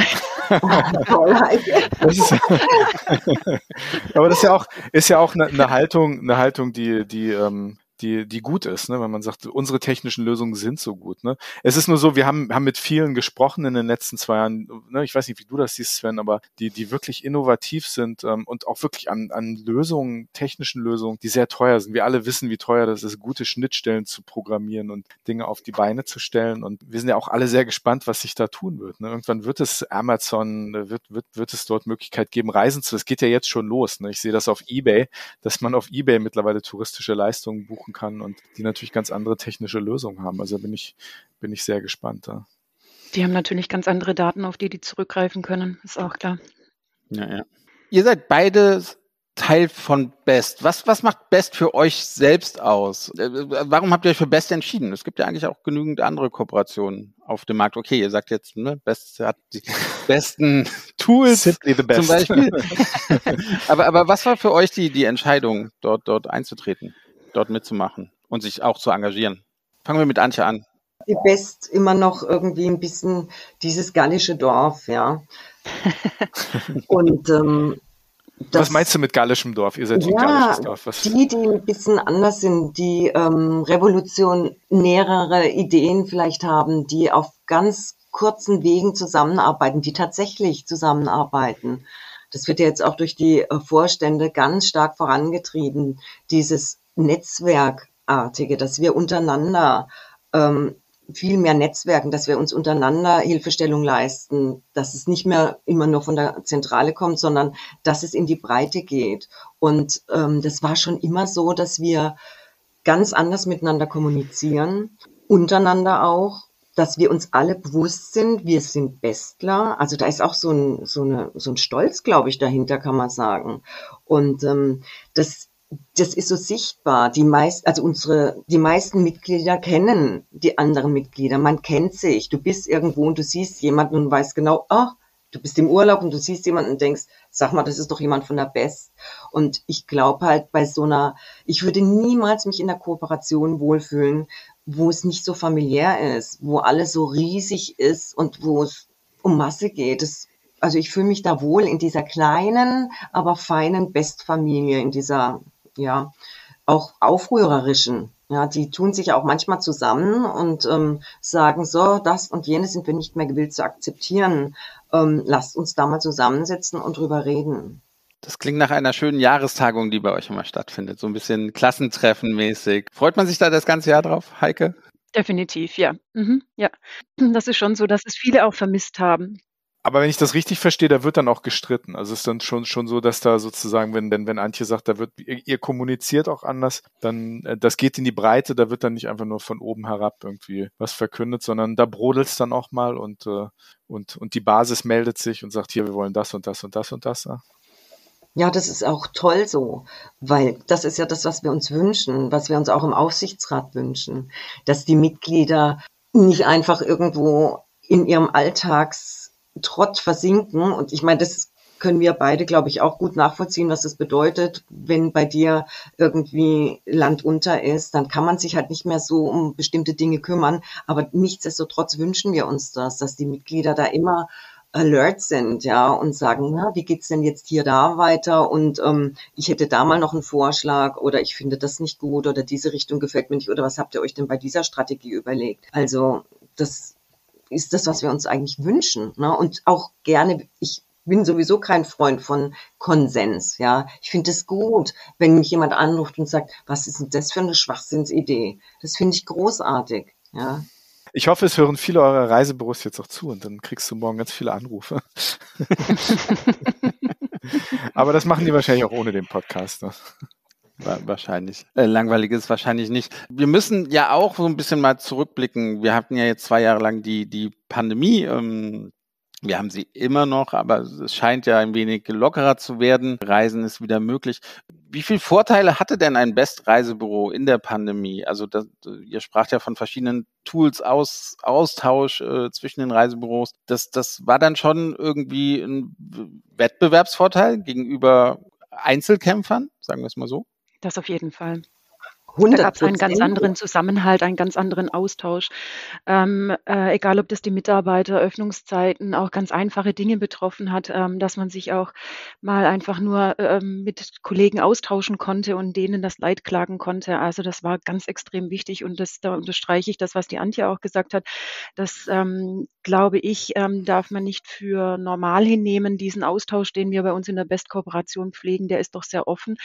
das ist, aber das ist ja auch, ist ja auch eine, eine Haltung, eine Haltung, die, die ähm, die, die gut ist, ne? wenn man sagt, unsere technischen Lösungen sind so gut. Ne? Es ist nur so, wir haben, haben mit vielen gesprochen in den letzten zwei Jahren, ne? ich weiß nicht, wie du das siehst, Sven, aber die, die wirklich innovativ sind ähm, und auch wirklich an, an Lösungen, technischen Lösungen, die sehr teuer sind. Wir alle wissen, wie teuer das ist, gute Schnittstellen zu programmieren und Dinge auf die Beine zu stellen. Und wir sind ja auch alle sehr gespannt, was sich da tun wird. Ne? Irgendwann wird es Amazon, wird, wird, wird es dort Möglichkeit geben, Reisen zu. Es geht ja jetzt schon los. Ne? Ich sehe das auf Ebay, dass man auf Ebay mittlerweile touristische Leistungen buchen machen kann und die natürlich ganz andere technische Lösungen haben. Also bin ich, bin ich sehr gespannt da. Die haben natürlich ganz andere Daten, auf die die zurückgreifen können, ist auch klar. Ja, ja. Ihr seid beide Teil von Best. Was, was macht Best für euch selbst aus? Äh, warum habt ihr euch für Best entschieden? Es gibt ja eigentlich auch genügend andere Kooperationen auf dem Markt. Okay, ihr sagt jetzt, ne, Best hat die besten Tools Simply the best. zum Beispiel. aber, aber was war für euch die, die Entscheidung, dort, dort einzutreten? Dort mitzumachen und sich auch zu engagieren. Fangen wir mit Antje an. Die Best immer noch irgendwie ein bisschen dieses gallische Dorf, ja. und ähm, das, Was meinst du mit gallischem Dorf? Ihr seid ja, ein gallisches Dorf. Was? Die, die ein bisschen anders sind, die ähm, revolutionärere Ideen vielleicht haben, die auf ganz kurzen Wegen zusammenarbeiten, die tatsächlich zusammenarbeiten. Das wird ja jetzt auch durch die äh, Vorstände ganz stark vorangetrieben, dieses Netzwerkartige, dass wir untereinander ähm, viel mehr Netzwerken, dass wir uns untereinander Hilfestellung leisten, dass es nicht mehr immer nur von der Zentrale kommt, sondern dass es in die Breite geht. Und ähm, das war schon immer so, dass wir ganz anders miteinander kommunizieren, untereinander auch, dass wir uns alle bewusst sind, wir sind Bestler. Also da ist auch so ein, so eine, so ein Stolz, glaube ich, dahinter, kann man sagen. Und ähm, das das ist so sichtbar. Die meisten, also unsere, die meisten Mitglieder kennen die anderen Mitglieder. Man kennt sich. Du bist irgendwo und du siehst jemanden und weißt genau, oh, du bist im Urlaub und du siehst jemanden und denkst, sag mal, das ist doch jemand von der Best. Und ich glaube halt bei so einer, ich würde niemals mich in der Kooperation wohlfühlen, wo es nicht so familiär ist, wo alles so riesig ist und wo es um Masse geht. Das, also ich fühle mich da wohl in dieser kleinen, aber feinen Bestfamilie, in dieser ja, auch aufrührerischen. Ja, die tun sich auch manchmal zusammen und ähm, sagen so, das und jenes sind wir nicht mehr gewillt zu akzeptieren. Ähm, lasst uns da mal zusammensetzen und drüber reden. Das klingt nach einer schönen Jahrestagung, die bei euch immer stattfindet. So ein bisschen Klassentreffenmäßig. Freut man sich da das ganze Jahr drauf, Heike? Definitiv, ja. Mhm, ja. Das ist schon so, dass es viele auch vermisst haben. Aber wenn ich das richtig verstehe, da wird dann auch gestritten. Also es ist dann schon, schon so, dass da sozusagen, wenn, wenn, wenn Antje sagt, da wird, ihr, ihr kommuniziert auch anders, dann, äh, das geht in die Breite, da wird dann nicht einfach nur von oben herab irgendwie was verkündet, sondern da brodelt es dann auch mal und, äh, und, und die Basis meldet sich und sagt, hier, wir wollen das und das und das und das. Ja? Das ist auch toll so, weil das ist ja das, was wir uns wünschen, was wir uns auch im Aufsichtsrat wünschen, dass die Mitglieder nicht einfach irgendwo in ihrem Alltagstrott versinken. Und ich meine, das können wir beide, glaube ich, auch gut nachvollziehen, was das bedeutet, wenn bei dir irgendwie Land unter ist, dann kann man sich halt nicht mehr so um bestimmte Dinge kümmern. Aber nichtsdestotrotz wünschen wir uns das, dass die Mitglieder da immer alert sind, ja, und sagen, na, wie geht's denn jetzt hier da weiter? Und ähm, ich hätte da mal noch einen Vorschlag oder ich finde das nicht gut oder diese Richtung gefällt mir nicht oder was habt ihr euch denn bei dieser Strategie überlegt? Also das ist das, was wir uns eigentlich wünschen. Ne? Und auch gerne, ich bin sowieso kein Freund von Konsens, ja. Ich finde es gut, wenn mich jemand anruft und sagt, was ist denn das für eine Schwachsinnsidee? Das finde ich großartig, ja. Ich hoffe, es hören viele eurer Reisebüros jetzt auch zu und dann kriegst du morgen ganz viele Anrufe. Aber das machen die wahrscheinlich auch ohne den Podcast. Ne? Wahrscheinlich. Äh, langweilig ist wahrscheinlich nicht. Wir müssen ja auch so ein bisschen mal zurückblicken. Wir hatten ja jetzt zwei Jahre lang die, die Pandemie. Ähm, wir haben sie immer noch, aber es scheint ja ein wenig lockerer zu werden. Reisen ist wieder möglich. Wie viele Vorteile hatte denn ein Best-Reisebüro in der Pandemie? Also das, ihr spracht ja von verschiedenen Tools aus, Austausch äh, zwischen den Reisebüros. Das, das war dann schon irgendwie ein Wettbewerbsvorteil gegenüber Einzelkämpfern, sagen wir es mal so. Das auf jeden Fall. 100 da gab es einen ganz anderen Zusammenhalt, einen ganz anderen Austausch. Ähm, äh, egal, ob das die Mitarbeiter, Öffnungszeiten, auch ganz einfache Dinge betroffen hat, ähm, dass man sich auch mal einfach nur ähm, mit Kollegen austauschen konnte und denen das Leid klagen konnte. Also das war ganz extrem wichtig und das, da unterstreiche ich das, was die Antje auch gesagt hat. Das ähm, glaube ich, ähm, darf man nicht für normal hinnehmen. Diesen Austausch, den wir bei uns in der Best-Kooperation pflegen, der ist doch sehr offen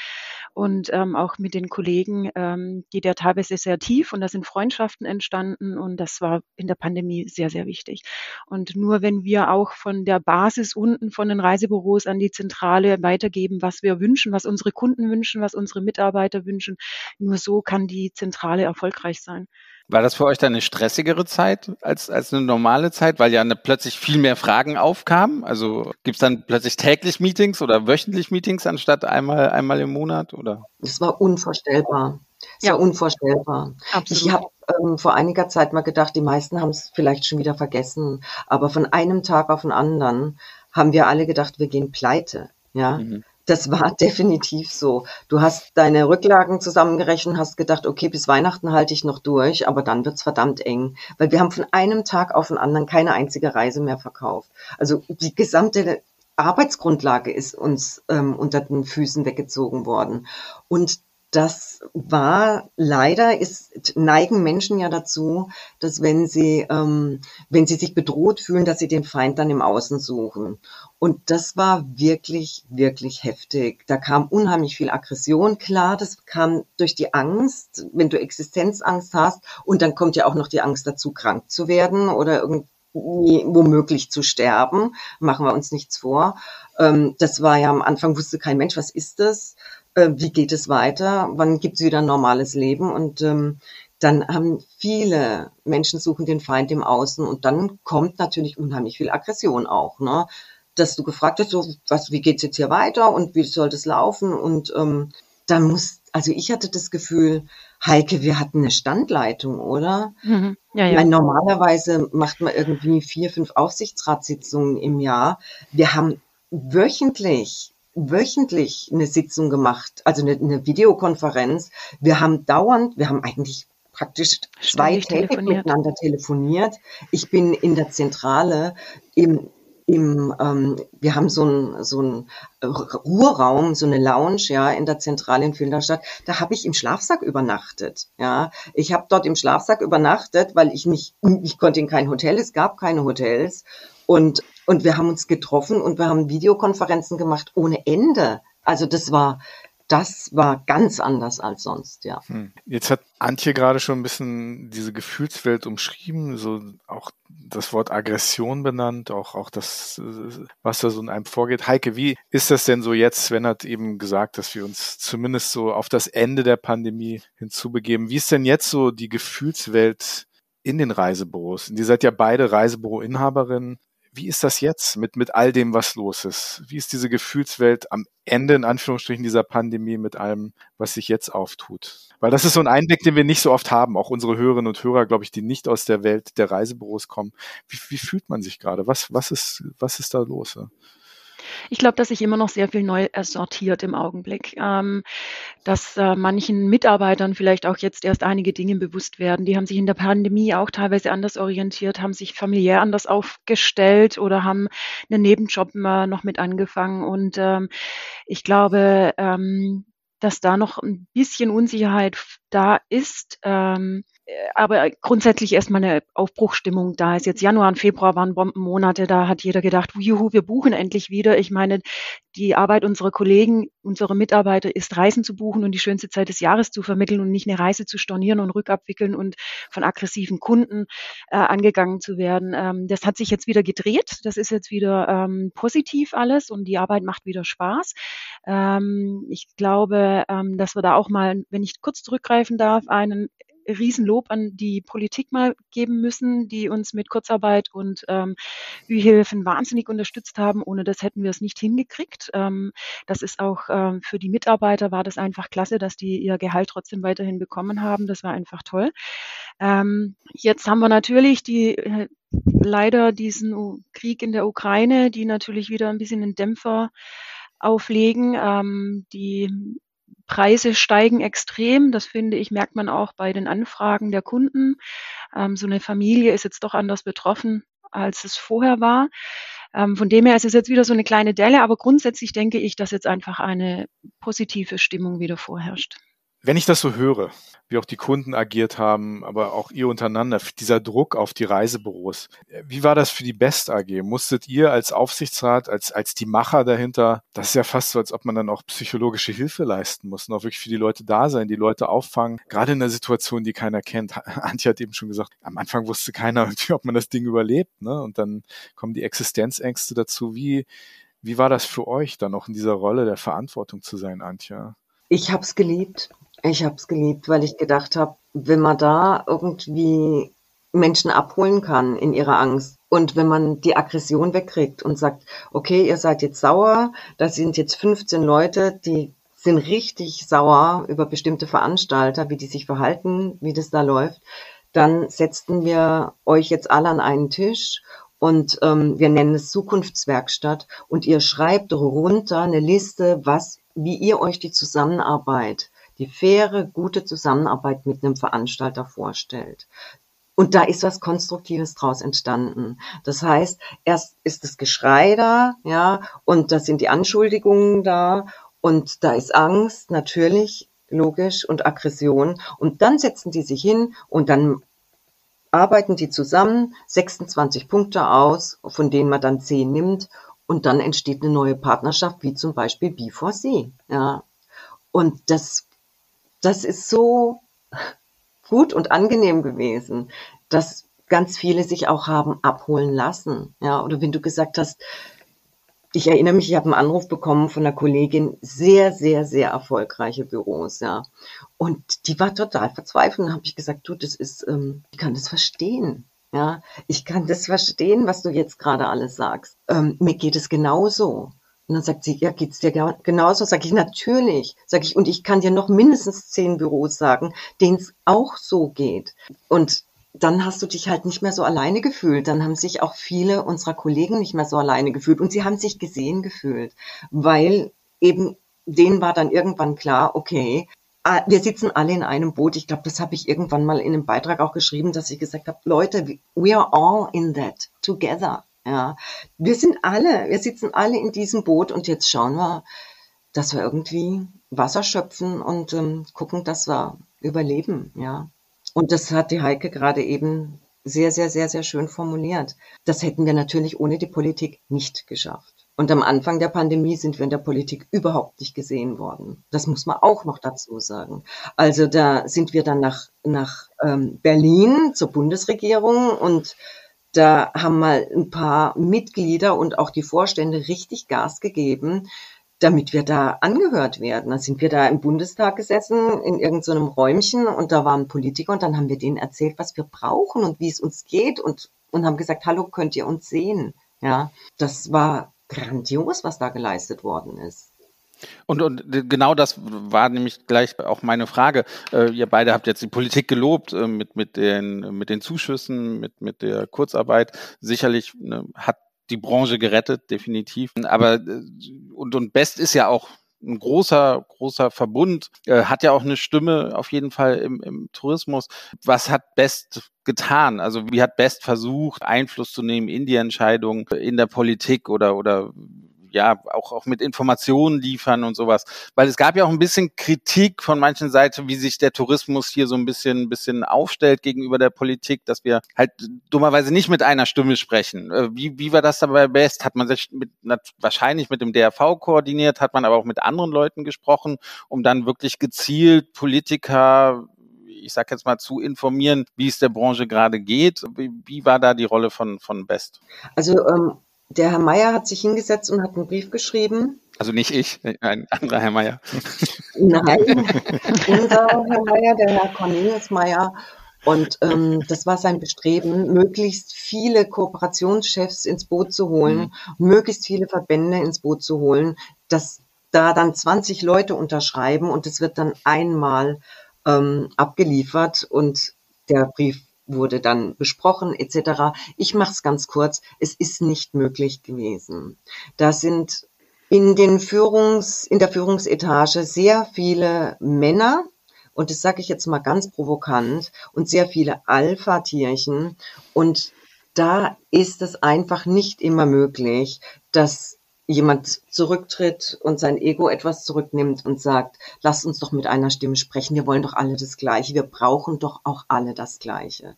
und ähm, auch mit den Kollegen ähm, geht er teilweise sehr tief und da sind Freundschaften entstanden und das war in der Pandemie sehr, sehr wichtig. Und nur wenn wir auch von der Basis unten von den Reisebüros an die Zentrale weitergeben, was wir wünschen, was unsere Kunden wünschen, was unsere Mitarbeiter wünschen, nur so kann die Zentrale erfolgreich sein. War das für euch dann eine stressigere Zeit als, als eine normale Zeit, weil ja eine, plötzlich viel mehr Fragen aufkamen? Also gibt es dann plötzlich täglich Meetings oder wöchentlich Meetings anstatt einmal, einmal im Monat? Oder? Das war unvorstellbar. Das ja. war unvorstellbar. Absolut. Ich habe ähm, vor einiger Zeit mal gedacht, die meisten haben es vielleicht schon wieder vergessen, aber von einem Tag auf den anderen haben wir alle gedacht, wir gehen pleite. Ja. Mhm. Das war definitiv so. Du hast deine Rücklagen zusammengerechnet, hast gedacht, okay, bis Weihnachten halte ich noch durch, aber dann wird's verdammt eng, weil wir haben von einem Tag auf den anderen keine einzige Reise mehr verkauft. Also die gesamte Arbeitsgrundlage ist uns ähm, unter den Füßen weggezogen worden. Und das war leider ist neigen Menschen ja dazu, dass wenn sie ähm, wenn sie sich bedroht fühlen, dass sie den Feind dann im Außen suchen. Und das war wirklich wirklich heftig. Da kam unheimlich viel Aggression. Klar, das kam durch die Angst, wenn du Existenzangst hast und dann kommt ja auch noch die Angst dazu, krank zu werden oder irgendwie womöglich zu sterben. Machen wir uns nichts vor. Ähm, das war ja am Anfang wusste kein Mensch, was ist das? Äh, wie geht es weiter, wann gibt es wieder ein normales Leben und ähm, dann haben viele Menschen suchen den Feind im Außen und dann kommt natürlich unheimlich viel Aggression auch, ne? Dass du gefragt hast, so, was, wie geht's jetzt hier weiter und wie soll das laufen? Und ähm, dann muss, also ich hatte das Gefühl, Heike, wir hatten eine Standleitung, oder? Mhm. Ja, ja. Meine, normalerweise macht man irgendwie vier, fünf Aufsichtsratssitzungen im Jahr. Wir haben wöchentlich wöchentlich eine Sitzung gemacht, also eine, eine Videokonferenz. Wir haben dauernd, wir haben eigentlich praktisch zwei Tage miteinander telefoniert. Ich bin in der Zentrale im im, ähm, wir haben so einen so einen Ruheraum, so eine Lounge, ja, in der Zentrale in Filderstadt. Da habe ich im Schlafsack übernachtet, ja. Ich habe dort im Schlafsack übernachtet, weil ich nicht, ich konnte in kein Hotel, es gab keine Hotels und und wir haben uns getroffen und wir haben Videokonferenzen gemacht ohne Ende. Also das war, das war ganz anders als sonst, ja. Hm. Jetzt hat Antje gerade schon ein bisschen diese Gefühlswelt umschrieben, so auch das Wort Aggression benannt, auch, auch das, was da so in einem vorgeht. Heike, wie ist das denn so jetzt? Sven hat eben gesagt, dass wir uns zumindest so auf das Ende der Pandemie hinzubegeben. Wie ist denn jetzt so die Gefühlswelt in den Reisebüros? Ihr seid ja beide Reisebüro-Inhaberinnen. Wie ist das jetzt mit, mit all dem, was los ist? Wie ist diese Gefühlswelt am Ende, in Anführungsstrichen, dieser Pandemie mit allem, was sich jetzt auftut? Weil das ist so ein Einblick, den wir nicht so oft haben. Auch unsere Hörerinnen und Hörer, glaube ich, die nicht aus der Welt der Reisebüros kommen. Wie, wie fühlt man sich gerade? Was, was, ist, was ist da los? Ich glaube, dass sich immer noch sehr viel neu sortiert im Augenblick. Ähm, dass äh, manchen Mitarbeitern vielleicht auch jetzt erst einige Dinge bewusst werden. Die haben sich in der Pandemie auch teilweise anders orientiert, haben sich familiär anders aufgestellt oder haben einen Nebenjob äh, noch mit angefangen. Und ähm, ich glaube, ähm, dass da noch ein bisschen Unsicherheit da ist. Ähm, äh, aber grundsätzlich erstmal eine Aufbruchstimmung da ist. Jetzt Januar und Februar waren Bombenmonate, da hat jeder gedacht, juhu, wir buchen endlich wieder. Ich meine, die Arbeit unserer Kollegen, unserer Mitarbeiter ist, Reisen zu buchen und die schönste Zeit des Jahres zu vermitteln und nicht eine Reise zu stornieren und rückabwickeln und von aggressiven Kunden äh, angegangen zu werden. Ähm, das hat sich jetzt wieder gedreht. Das ist jetzt wieder ähm, positiv alles und die Arbeit macht wieder Spaß. Ähm, ich glaube, ähm, dass wir da auch mal, wenn ich kurz zurückgreifen darf, einen Riesenlob an die Politik mal geben müssen, die uns mit Kurzarbeit und ähm, Ü-Hilfen wahnsinnig unterstützt haben. Ohne das hätten wir es nicht hingekriegt. Ähm, das ist auch ähm, für die Mitarbeiter war das einfach klasse, dass die ihr Gehalt trotzdem weiterhin bekommen haben. Das war einfach toll. Ähm, jetzt haben wir natürlich die äh, leider diesen Krieg in der Ukraine, die natürlich wieder ein bisschen einen Dämpfer auflegen. Ähm, die Preise steigen extrem. Das finde ich, merkt man auch bei den Anfragen der Kunden. Ähm, so eine Familie ist jetzt doch anders betroffen, als es vorher war. Ähm, von dem her ist es jetzt wieder so eine kleine Delle, aber grundsätzlich denke ich, dass jetzt einfach eine positive Stimmung wieder vorherrscht. Wenn ich das so höre, wie auch die Kunden agiert haben, aber auch ihr untereinander, dieser Druck auf die Reisebüros, wie war das für die Best AG? Musstet ihr als Aufsichtsrat, als, als die Macher dahinter, das ist ja fast so, als ob man dann auch psychologische Hilfe leisten muss und auch wirklich für die Leute da sein, die Leute auffangen, gerade in einer Situation, die keiner kennt. Antje hat eben schon gesagt, am Anfang wusste keiner ob man das Ding überlebt, ne? Und dann kommen die Existenzängste dazu. Wie, wie war das für euch, dann auch in dieser Rolle der Verantwortung zu sein, Antje? Ich habe es geliebt. Ich habe es geliebt, weil ich gedacht habe, wenn man da irgendwie Menschen abholen kann in ihrer Angst und wenn man die Aggression wegkriegt und sagt, okay, ihr seid jetzt sauer, da sind jetzt 15 Leute, die sind richtig sauer über bestimmte Veranstalter, wie die sich verhalten, wie das da läuft, dann setzten wir euch jetzt alle an einen Tisch und ähm, wir nennen es Zukunftswerkstatt und ihr schreibt runter eine Liste, was, wie ihr euch die Zusammenarbeit die faire, gute Zusammenarbeit mit einem Veranstalter vorstellt. Und da ist was Konstruktives draus entstanden. Das heißt, erst ist das Geschrei da, ja, und da sind die Anschuldigungen da und da ist Angst, natürlich, logisch, und Aggression. Und dann setzen die sich hin und dann arbeiten die zusammen 26 Punkte aus, von denen man dann 10 nimmt und dann entsteht eine neue Partnerschaft, wie zum Beispiel B4C, ja. Und das das ist so gut und angenehm gewesen, dass ganz viele sich auch haben abholen lassen. Ja, oder wenn du gesagt hast, ich erinnere mich, ich habe einen Anruf bekommen von einer Kollegin, sehr, sehr, sehr erfolgreiche Büros, ja. Und die war total verzweifelt. Und habe ich gesagt, du, das ist, ähm, ich kann das verstehen. Ja, ich kann das verstehen, was du jetzt gerade alles sagst. Ähm, mir geht es genauso. Und dann sagt sie, ja, geht's dir genauso? Sag ich, natürlich. Sag ich, und ich kann dir noch mindestens zehn Büros sagen, denen es auch so geht. Und dann hast du dich halt nicht mehr so alleine gefühlt. Dann haben sich auch viele unserer Kollegen nicht mehr so alleine gefühlt. Und sie haben sich gesehen gefühlt, weil eben denen war dann irgendwann klar, okay, wir sitzen alle in einem Boot. Ich glaube, das habe ich irgendwann mal in einem Beitrag auch geschrieben, dass ich gesagt habe, Leute, we are all in that together. Ja, wir sind alle, wir sitzen alle in diesem Boot und jetzt schauen wir, dass wir irgendwie Wasser schöpfen und ähm, gucken, dass wir überleben. Ja, und das hat die Heike gerade eben sehr, sehr, sehr, sehr schön formuliert. Das hätten wir natürlich ohne die Politik nicht geschafft. Und am Anfang der Pandemie sind wir in der Politik überhaupt nicht gesehen worden. Das muss man auch noch dazu sagen. Also da sind wir dann nach, nach ähm, Berlin zur Bundesregierung und da haben mal ein paar Mitglieder und auch die Vorstände richtig Gas gegeben, damit wir da angehört werden. Dann sind wir da im Bundestag gesessen, in irgendeinem so Räumchen und da waren Politiker und dann haben wir denen erzählt, was wir brauchen und wie es uns geht und, und haben gesagt, hallo, könnt ihr uns sehen? Ja, das war grandios, was da geleistet worden ist. Und, und genau das war nämlich gleich auch meine Frage. Äh, ihr beide habt jetzt die Politik gelobt äh, mit, mit, den, mit den Zuschüssen, mit, mit der Kurzarbeit. Sicherlich ne, hat die Branche gerettet, definitiv. Aber äh, und, und Best ist ja auch ein großer, großer Verbund, äh, hat ja auch eine Stimme auf jeden Fall im, im Tourismus. Was hat Best getan? Also wie hat Best versucht, Einfluss zu nehmen in die Entscheidung in der Politik oder, oder ja, auch, auch mit Informationen liefern und sowas. Weil es gab ja auch ein bisschen Kritik von manchen Seiten, wie sich der Tourismus hier so ein bisschen, ein bisschen aufstellt gegenüber der Politik, dass wir halt dummerweise nicht mit einer Stimme sprechen. Äh, wie, wie war das dabei best? Hat man sich mit, wahrscheinlich mit dem DRV koordiniert, hat man aber auch mit anderen Leuten gesprochen, um dann wirklich gezielt Politiker ich sag jetzt mal, zu informieren, wie es der Branche gerade geht. Wie, war da die Rolle von, von Best? Also ähm, der Herr Meier hat sich hingesetzt und hat einen Brief geschrieben. Also nicht ich, ein anderer Herr Meier. Nein, unser Herr Meier, der Herr Cornelius Meier. Und ähm, das war sein Bestreben, möglichst viele Kooperationschefs ins Boot zu holen, mhm. möglichst viele Verbände ins Boot zu holen, dass da dann 20 Leute unterschreiben und es wird dann einmal ähm, abgeliefert und der Brief wurde dann besprochen etc. Ich mache es ganz kurz. Es ist nicht möglich gewesen. Da sind in den Führungs, in der Führungsetage sehr viele Männer, und das sage ich jetzt mal ganz provokant, und sehr viele Alpha-Tierchen. Und da ist es einfach nicht immer möglich, dass jemand zurücktritt und sein Ego etwas zurücknimmt und sagt, lass uns doch mit einer Stimme sprechen, wir wollen doch alle das Gleiche, wir brauchen doch auch alle das Gleiche.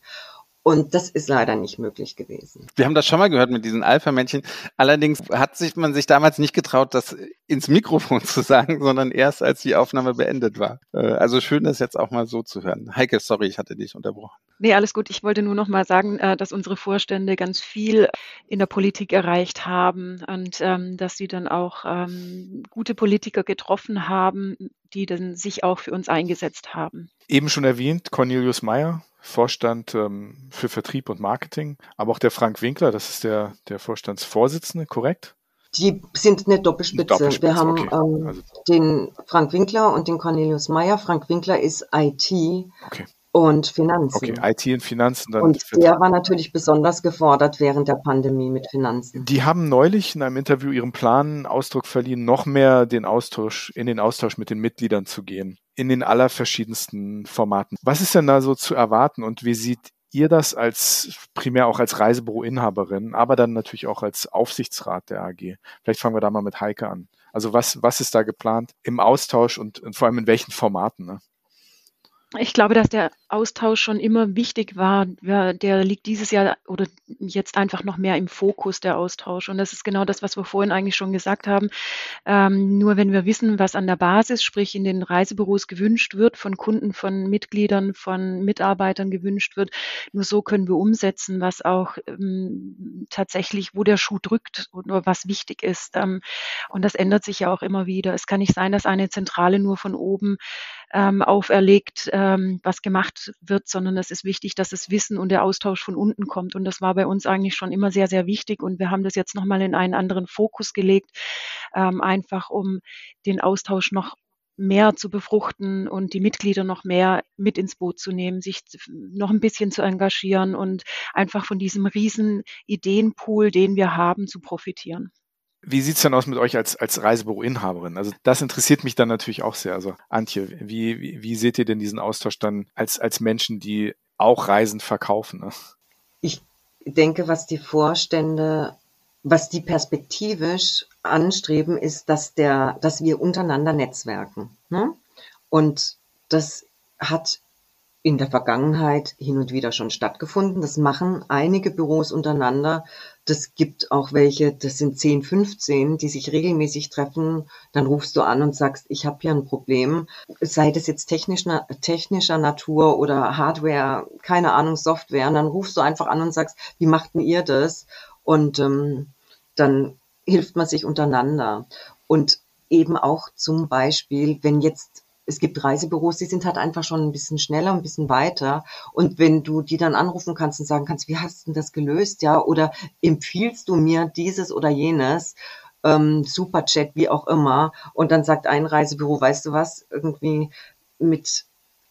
Und das ist leider nicht möglich gewesen. Wir haben das schon mal gehört mit diesen Alpha-Männchen. Allerdings hat sich man sich damals nicht getraut, das ins Mikrofon zu sagen, sondern erst als die Aufnahme beendet war. Äh, also schön, das jetzt auch mal so zu hören. Heike, sorry, ich hatte dich unterbrochen. Nee, alles gut. Ich wollte nur noch mal sagen, äh, dass unsere Vorstände ganz viel in der Politik erreicht haben und ähm, dass sie dann auch ähm, gute Politiker getroffen haben, die dann sich auch für uns eingesetzt haben. Eben schon erwähnt, Cornelius Meyer, Vorstand ähm, für Vertrieb und Marketing, aber auch der Frank Winkler, das ist der, der Vorstandsvorsitzende, korrekt? Die sind eine Doppelspitze. Doppelspitze Wir haben okay. ähm, also. den Frank Winkler und den Cornelius Meyer. Frank Winkler ist IT okay. Und Finanzen. Okay, IT und Finanzen. Dann und der war natürlich besonders gefordert während der Pandemie mit Finanzen. Die haben neulich in einem Interview ihrem Plan Ausdruck verliehen, noch mehr den Austausch, in den Austausch mit den Mitgliedern zu gehen in den allerverschiedensten Formaten. Was ist denn da so zu erwarten und wie sieht ihr das als primär auch als Reisebüro-Inhaberin, aber dann natürlich auch als Aufsichtsrat der AG? Vielleicht fangen wir da mal mit Heike an. Also was, was ist da geplant im Austausch und, und vor allem in welchen Formaten? Ne? Ich glaube, dass der Austausch schon immer wichtig war. Der liegt dieses Jahr oder jetzt einfach noch mehr im Fokus, der Austausch. Und das ist genau das, was wir vorhin eigentlich schon gesagt haben. Ähm, nur wenn wir wissen, was an der Basis, sprich in den Reisebüros gewünscht wird, von Kunden, von Mitgliedern, von Mitarbeitern gewünscht wird, nur so können wir umsetzen, was auch ähm, tatsächlich, wo der Schuh drückt oder was wichtig ist. Ähm, und das ändert sich ja auch immer wieder. Es kann nicht sein, dass eine Zentrale nur von oben ähm, auferlegt, ähm, was gemacht wird, sondern es ist wichtig, dass das Wissen und der Austausch von unten kommt. Und das war bei uns eigentlich schon immer sehr, sehr wichtig. Und wir haben das jetzt nochmal in einen anderen Fokus gelegt, ähm, einfach um den Austausch noch mehr zu befruchten und die Mitglieder noch mehr mit ins Boot zu nehmen, sich noch ein bisschen zu engagieren und einfach von diesem riesen Ideenpool, den wir haben, zu profitieren. Wie sieht's dann aus mit euch als, als Reisebüro-Inhaberin? Also das interessiert mich dann natürlich auch sehr. Also Antje, wie, wie, wie seht ihr denn diesen Austausch dann als, als Menschen, die auch Reisen verkaufen? Ne? Ich denke, was die Vorstände, was die perspektivisch anstreben, ist, dass der, dass wir untereinander netzwerken. Ne? Und das hat in der Vergangenheit hin und wieder schon stattgefunden. Das machen einige Büros untereinander. Das gibt auch welche, das sind 10, 15, die sich regelmäßig treffen. Dann rufst du an und sagst, ich habe hier ein Problem. Sei das jetzt technischer, technischer Natur oder Hardware, keine Ahnung, Software. Und dann rufst du einfach an und sagst, wie macht denn ihr das? Und ähm, dann hilft man sich untereinander. Und eben auch zum Beispiel, wenn jetzt es gibt Reisebüros, die sind halt einfach schon ein bisschen schneller, ein bisschen weiter. Und wenn du die dann anrufen kannst und sagen kannst, wie hast du das gelöst, ja, oder empfiehlst du mir dieses oder jenes, ähm, Superchat, wie auch immer, und dann sagt ein Reisebüro, weißt du was, irgendwie mit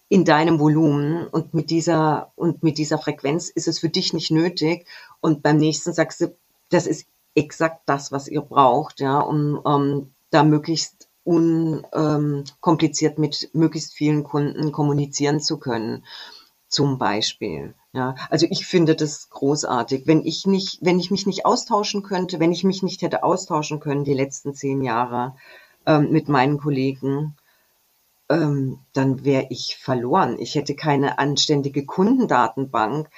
in deinem Volumen und mit dieser und mit dieser Frequenz ist es für dich nicht nötig. Und beim nächsten sagst du, das ist exakt das, was ihr braucht, ja, um ähm, da möglichst unkompliziert ähm, mit möglichst vielen Kunden kommunizieren zu können, zum Beispiel. Ja, also ich finde das großartig. Wenn ich nicht, wenn ich mich nicht austauschen könnte, wenn ich mich nicht hätte austauschen können die letzten zehn Jahre ähm, mit meinen Kollegen, ähm, dann wäre ich verloren. Ich hätte keine anständige Kundendatenbank.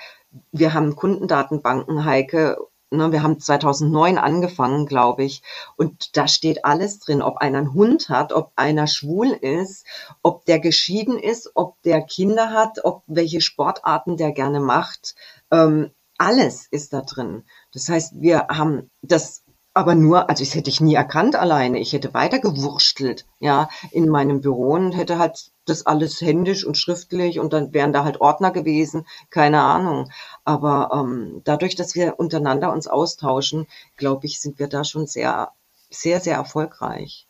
Wir haben Kundendatenbanken, Heike, Ne, wir haben 2009 angefangen, glaube ich, und da steht alles drin, ob einer einen Hund hat, ob einer schwul ist, ob der geschieden ist, ob der Kinder hat, ob welche Sportarten der gerne macht. Ähm, alles ist da drin. Das heißt, wir haben das aber nur, also das hätte ich nie erkannt alleine. Ich hätte weiter gewurstelt, ja, in meinem Büro und hätte halt das alles händisch und schriftlich und dann wären da halt Ordner gewesen, keine Ahnung. Aber ähm, dadurch, dass wir untereinander uns austauschen, glaube ich, sind wir da schon sehr, sehr, sehr erfolgreich.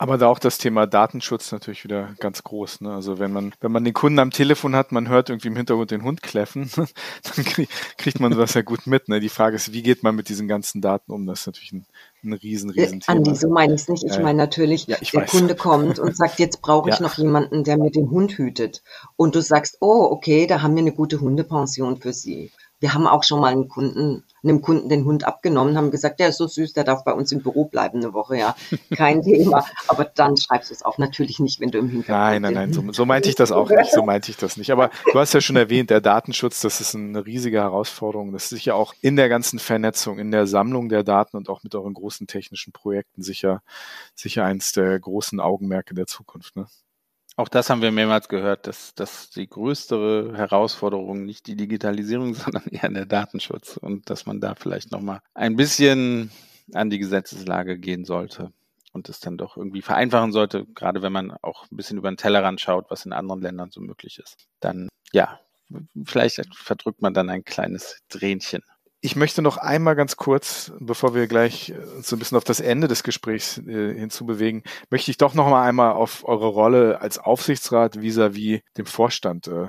Aber da auch das Thema Datenschutz natürlich wieder ganz groß. Ne? Also wenn man, wenn man den Kunden am Telefon hat, man hört irgendwie im Hintergrund den Hund kläffen, dann krieg, kriegt man sowas ja gut mit. Ne? Die Frage ist, wie geht man mit diesen ganzen Daten um? Das ist natürlich ein, ein riesen, riesen Thema. Andi, so meine ich es nicht. Ich meine natürlich, ja, der weiß. Kunde kommt und sagt, jetzt brauche ich ja. noch jemanden, der mir den Hund hütet. Und du sagst, oh, okay, da haben wir eine gute Hundepension für Sie. Wir haben auch schon mal einen Kunden, einem Kunden den Hund abgenommen, haben gesagt, der ist so süß, der darf bei uns im Büro bleiben eine Woche, ja. Kein Thema. Aber dann schreibst du es auch natürlich nicht, wenn du im Hintergrund Nein, nein, nein, so, so meinte ich das auch nicht. So meinte ich das nicht. Aber du hast ja schon erwähnt, der Datenschutz, das ist eine riesige Herausforderung. Das ist sicher auch in der ganzen Vernetzung, in der Sammlung der Daten und auch mit euren großen technischen Projekten sicher, sicher eins der großen Augenmerke der Zukunft. Ne? Auch das haben wir mehrmals gehört, dass, dass die größere Herausforderung nicht die Digitalisierung, sondern eher der Datenschutz und dass man da vielleicht nochmal ein bisschen an die Gesetzeslage gehen sollte und es dann doch irgendwie vereinfachen sollte, gerade wenn man auch ein bisschen über den Tellerrand schaut, was in anderen Ländern so möglich ist. Dann, ja, vielleicht verdrückt man dann ein kleines Dränchen. Ich möchte noch einmal ganz kurz, bevor wir gleich äh, so ein bisschen auf das Ende des Gesprächs äh, hinzubewegen, möchte ich doch noch mal einmal auf eure Rolle als Aufsichtsrat vis-à-vis -vis dem Vorstand äh,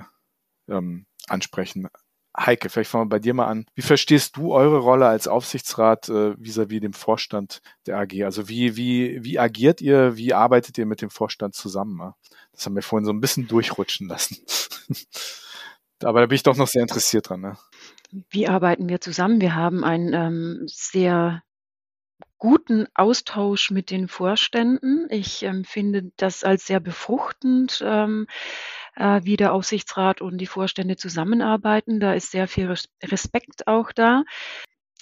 ähm, ansprechen. Heike, vielleicht fangen wir bei dir mal an. Wie verstehst du eure Rolle als Aufsichtsrat äh, vis-à-vis -vis dem Vorstand der AG? Also wie, wie, wie agiert ihr, wie arbeitet ihr mit dem Vorstand zusammen? Das haben wir vorhin so ein bisschen durchrutschen lassen. Aber da bin ich doch noch sehr interessiert dran. Ne? Wie arbeiten wir zusammen? Wir haben einen ähm, sehr guten Austausch mit den Vorständen. Ich ähm, das als sehr befruchtend, ähm, äh, wie der Aufsichtsrat und die Vorstände zusammenarbeiten. Da ist sehr viel Respekt auch da.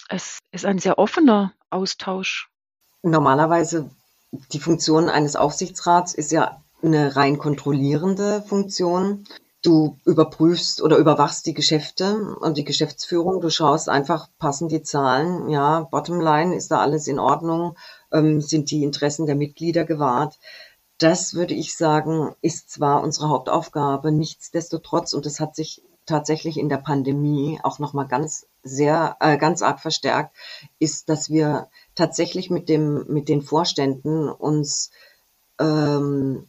Es ist ein sehr offener Austausch. Normalerweise die Funktion eines Aufsichtsrats ist ja eine rein kontrollierende Funktion. Du überprüfst oder überwachst die Geschäfte und die Geschäftsführung. Du schaust einfach, passen die Zahlen, ja, Bottomline, ist da alles in Ordnung, ähm, sind die Interessen der Mitglieder gewahrt. Das würde ich sagen, ist zwar unsere Hauptaufgabe, nichtsdestotrotz, und das hat sich tatsächlich in der Pandemie auch nochmal ganz sehr, äh, ganz arg verstärkt, ist, dass wir tatsächlich mit dem, mit den Vorständen uns ähm,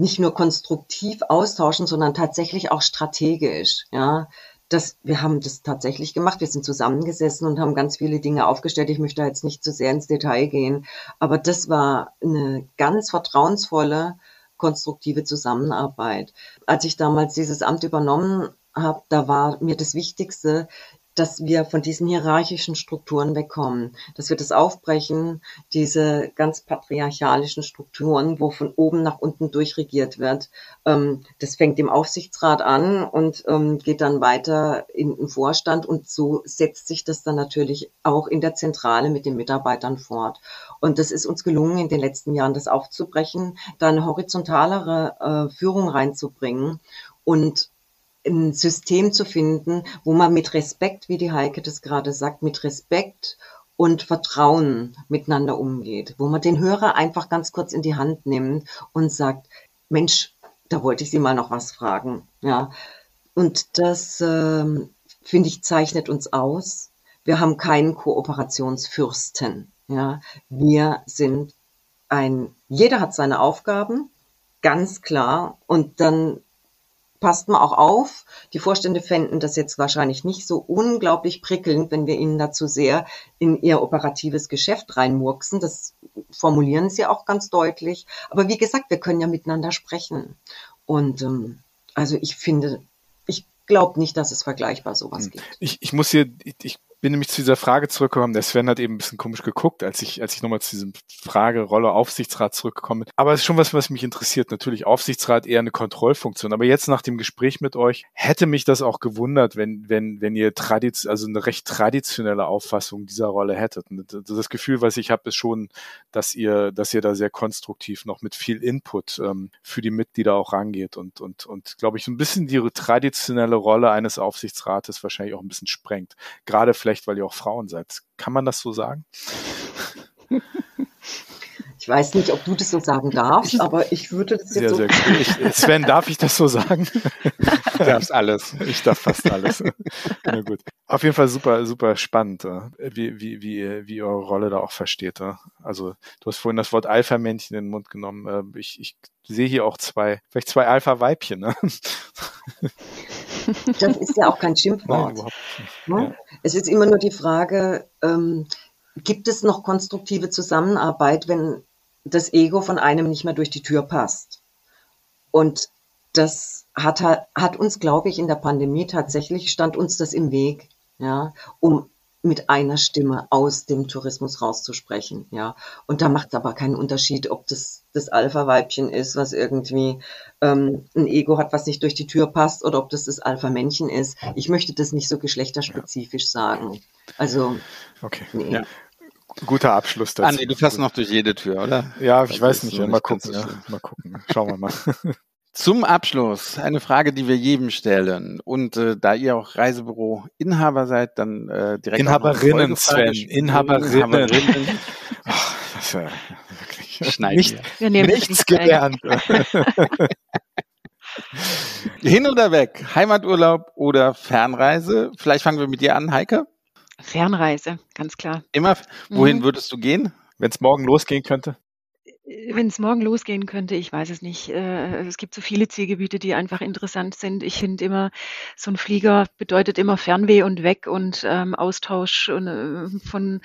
nicht nur konstruktiv austauschen, sondern tatsächlich auch strategisch. Ja, das, wir haben das tatsächlich gemacht. Wir sind zusammengesessen und haben ganz viele Dinge aufgestellt. Ich möchte jetzt nicht zu sehr ins Detail gehen, aber das war eine ganz vertrauensvolle, konstruktive Zusammenarbeit. Als ich damals dieses Amt übernommen habe, da war mir das Wichtigste, dass wir von diesen hierarchischen Strukturen wegkommen, dass wir das aufbrechen, diese ganz patriarchalischen Strukturen, wo von oben nach unten durchregiert wird. Ähm, das fängt im Aufsichtsrat an und ähm, geht dann weiter in den Vorstand und so setzt sich das dann natürlich auch in der Zentrale mit den Mitarbeitern fort. Und das ist uns gelungen, in den letzten Jahren das aufzubrechen, da eine horizontalere äh, Führung reinzubringen und ein System zu finden, wo man mit Respekt, wie die Heike das gerade sagt, mit Respekt und Vertrauen miteinander umgeht, wo man den Hörer einfach ganz kurz in die Hand nimmt und sagt, Mensch, da wollte ich Sie mal noch was fragen. Ja, und das ähm, finde ich zeichnet uns aus. Wir haben keinen Kooperationsfürsten. Ja, wir sind ein, jeder hat seine Aufgaben, ganz klar. Und dann passt mal auch auf. Die Vorstände fänden das jetzt wahrscheinlich nicht so unglaublich prickelnd, wenn wir ihnen dazu sehr in ihr operatives Geschäft reinmurksen. Das formulieren sie auch ganz deutlich. Aber wie gesagt, wir können ja miteinander sprechen. Und ähm, also ich finde, ich glaube nicht, dass es vergleichbar sowas hm. gibt. Ich, ich muss hier, ich bin nämlich zu dieser Frage zurückgekommen. Der Sven hat eben ein bisschen komisch geguckt, als ich, als ich nochmal zu diesem Frage Rolle Aufsichtsrat zurückgekommen bin. Aber es ist schon was, was mich interessiert. Natürlich Aufsichtsrat eher eine Kontrollfunktion. Aber jetzt nach dem Gespräch mit euch hätte mich das auch gewundert, wenn, wenn, wenn ihr tradiz also eine recht traditionelle Auffassung dieser Rolle hättet. Und das Gefühl, was ich habe, ist schon, dass ihr, dass ihr da sehr konstruktiv noch mit viel Input ähm, für die Mitglieder auch rangeht und, und, und glaube ich, so ein bisschen die traditionelle Rolle eines Aufsichtsrates wahrscheinlich auch ein bisschen sprengt. Gerade vielleicht vielleicht, weil ihr auch Frauen seid. Kann man das so sagen? Ich weiß nicht, ob du das so sagen darfst, aber ich würde das jetzt sehr, so. Sehr gut. Ich, Sven, darf ich das so sagen? Du darfst alles. Ich darf fast alles. Na gut. Auf jeden Fall super, super spannend, äh, wie, wie, wie, wie eure Rolle da auch versteht. Äh. Also, du hast vorhin das Wort Alpha-Männchen in den Mund genommen. Äh, ich, ich sehe hier auch zwei, vielleicht zwei Alpha-Weibchen. Ne? Das ist ja auch kein Schimpfwort. Nein, ja. Es ist immer nur die Frage, ähm, gibt es noch konstruktive Zusammenarbeit, wenn das Ego von einem nicht mehr durch die Tür passt? Und das hat, hat uns, glaube ich, in der Pandemie tatsächlich stand uns das im Weg, ja, um mit einer Stimme aus dem Tourismus rauszusprechen, ja. Und da macht es aber keinen Unterschied, ob das das Alpha-Weibchen ist, was irgendwie ähm, ein Ego hat, was nicht durch die Tür passt, oder ob das das Alpha-Männchen ist. Ich möchte das nicht so geschlechterspezifisch ja. sagen. Also, okay. Nee. Ja. Guter Abschluss dazu. Andi, du fährst noch durch jede Tür, oder? Ja, ich das weiß nicht. Ja, mal gucken. Ja, mal gucken. Schauen wir mal. Zum Abschluss eine Frage, die wir jedem stellen. Und äh, da ihr auch Reisebüro-Inhaber seid, dann äh, direkt. Inhaberinnen, Sven. Inhaberinnen. Inhaberinnen. Ach, das ist ja wirklich Schneiden nicht, wir nehmen nichts gelernt. Hin oder weg? Heimaturlaub oder Fernreise? Vielleicht fangen wir mit dir an, Heike. Fernreise, ganz klar. Immer? Wohin mhm. würdest du gehen? Wenn es morgen losgehen könnte? Wenn es morgen losgehen könnte, ich weiß es nicht. Äh, es gibt so viele Zielgebiete, die einfach interessant sind. Ich finde immer, so ein Flieger bedeutet immer Fernweh und weg und ähm, Austausch und, äh, von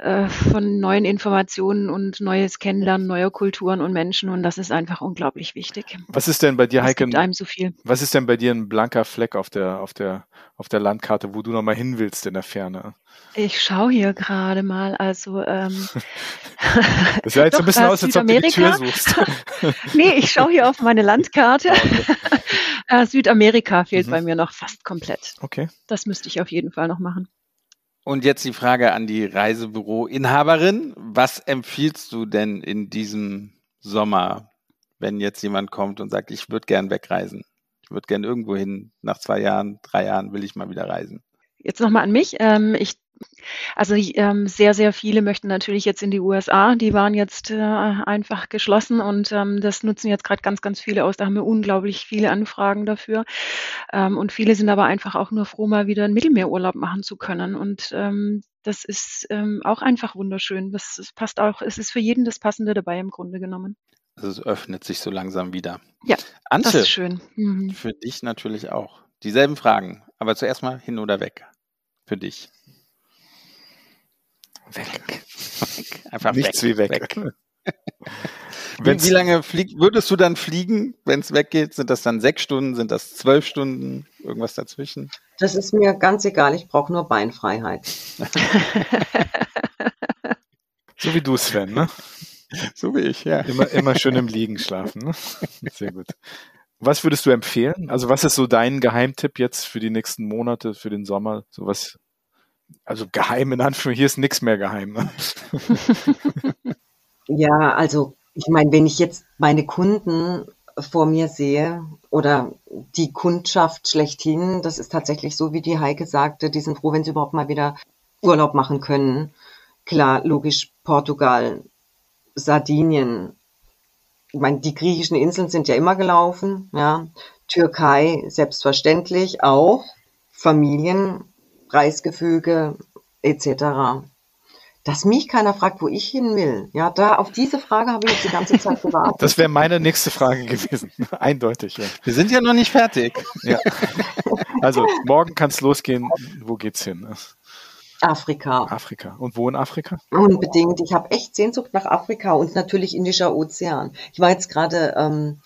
äh, von neuen Informationen und neues Kennenlernen neuer Kulturen und Menschen und das ist einfach unglaublich wichtig. Was ist denn bei dir, Heike? einem so viel. Was ist denn bei dir ein blanker Fleck auf der auf der auf der Landkarte, wo du noch mal hin willst in der Ferne? Ich schaue hier gerade mal, also ähm, das sah jetzt so ein bisschen äh, aus, als ob du die Tür suchst. nee, ich schaue hier auf meine Landkarte. äh, Südamerika fehlt mhm. bei mir noch fast komplett. Okay. Das müsste ich auf jeden Fall noch machen. Und jetzt die Frage an die Reisebüro-Inhaberin. Was empfiehlst du denn in diesem Sommer, wenn jetzt jemand kommt und sagt, ich würde gern wegreisen? Ich würde gern irgendwo hin. Nach zwei Jahren, drei Jahren will ich mal wieder reisen. Jetzt nochmal an mich. Ähm, ich also ähm, sehr, sehr viele möchten natürlich jetzt in die USA. Die waren jetzt äh, einfach geschlossen und ähm, das nutzen jetzt gerade ganz, ganz viele aus. Da haben wir unglaublich viele Anfragen dafür. Ähm, und viele sind aber einfach auch nur froh, mal wieder einen Mittelmeerurlaub machen zu können. Und ähm, das ist ähm, auch einfach wunderschön. Das, das passt auch, es ist für jeden das Passende dabei im Grunde genommen. Also es öffnet sich so langsam wieder. Ja, Antje, das ist schön. Mhm. Für dich natürlich auch. Dieselben Fragen, aber zuerst mal hin oder weg. Für dich. Weg. Einfach Nichts weg, wie weg. weg. wie, wie, lange flieg, würdest du dann fliegen, wenn es weggeht? Sind das dann sechs Stunden? Sind das zwölf Stunden? Irgendwas dazwischen? Das ist mir ganz egal. Ich brauche nur Beinfreiheit. so wie du, Sven, ne? So wie ich, ja. Immer, immer schön im Liegen schlafen. Ne? Sehr gut. Was würdest du empfehlen? Also was ist so dein Geheimtipp jetzt für die nächsten Monate, für den Sommer? So was also geheim in Anführungszeichen, hier ist nichts mehr geheim. Ne? ja, also ich meine, wenn ich jetzt meine Kunden vor mir sehe oder die Kundschaft schlechthin, das ist tatsächlich so, wie die Heike sagte, die sind froh, wenn sie überhaupt mal wieder Urlaub machen können. Klar, logisch, Portugal, Sardinien, ich meine, die griechischen Inseln sind ja immer gelaufen, ja. Türkei selbstverständlich auch, Familien, Preisgefüge etc. Dass mich keiner fragt, wo ich hin will. Ja, da auf diese Frage habe ich jetzt die ganze Zeit gewartet. Das wäre meine nächste Frage gewesen. Eindeutig. Ja. Wir sind ja noch nicht fertig. Ja. Also morgen kann es losgehen. Wo geht's hin? Afrika. Afrika. Und wo in Afrika? Unbedingt. Ich habe echt Sehnsucht nach Afrika und natürlich Indischer Ozean. Ich war jetzt gerade ähm,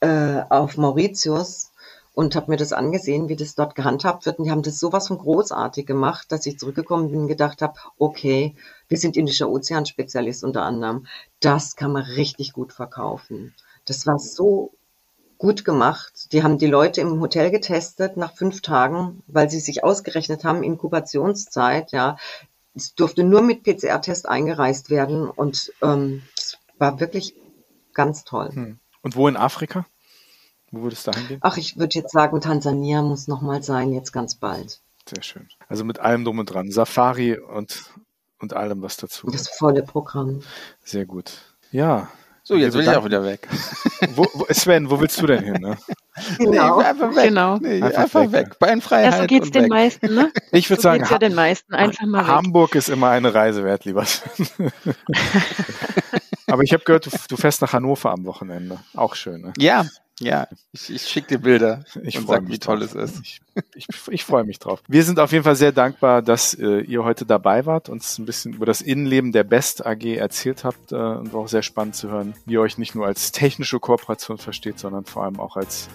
äh, auf Mauritius und habe mir das angesehen, wie das dort gehandhabt wird. Und die haben das sowas von großartig gemacht, dass ich zurückgekommen bin und gedacht habe, okay, wir sind indischer Ozeanspezialist unter anderem. Das kann man richtig gut verkaufen. Das war so gut gemacht. Die haben die Leute im Hotel getestet nach fünf Tagen, weil sie sich ausgerechnet haben, Inkubationszeit, ja. Es durfte nur mit PCR-Test eingereist werden und ähm, es war wirklich ganz toll. Hm. Und wo in Afrika? Wo würde es da hingehen? Ach, ich würde jetzt sagen, Tansania muss nochmal sein, jetzt ganz bald. Sehr schön. Also mit allem drum und dran. Safari und, und allem, was dazu. Das volle Programm. Sehr gut. Ja. So, jetzt will ich auch wieder weg. Wo, wo, Sven, wo willst du denn hin? Ne? Genau. Nee, einfach weg. Genau. Nee, Einfach einfach, weg, weg. Beinfreiheit. Ja, so geht's und den weg. meisten, ne? Ich würde So sagen, ja den meisten. Einfach mal weg. Hamburg ist immer eine Reise wert, lieber Sven. Aber ich habe gehört, du, du fährst nach Hannover am Wochenende. Auch schön, ne? Ja, ja. Ich, ich schicke dir Bilder Ich und sag, wie toll drauf. es ist. Ich, ich, ich freue mich drauf. Wir sind auf jeden Fall sehr dankbar, dass äh, ihr heute dabei wart, uns ein bisschen über das Innenleben der Best AG erzählt habt äh, und war auch sehr spannend zu hören, wie ihr euch nicht nur als technische Kooperation versteht, sondern vor allem auch als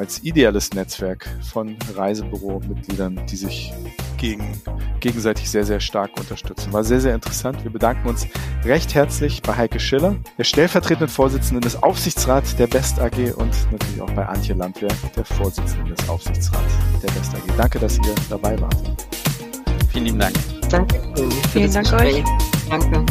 als ideales Netzwerk von Reisebüro-Mitgliedern, die sich gegen, gegenseitig sehr, sehr stark unterstützen. War sehr, sehr interessant. Wir bedanken uns recht herzlich bei Heike Schiller, der stellvertretenden Vorsitzenden des Aufsichtsrats der Best AG und natürlich auch bei Antje Landwehr, der Vorsitzenden des Aufsichtsrats der Best AG. Danke, dass ihr dabei wart. Vielen lieben Dank. Danke Vielen das Dank euch. Danke.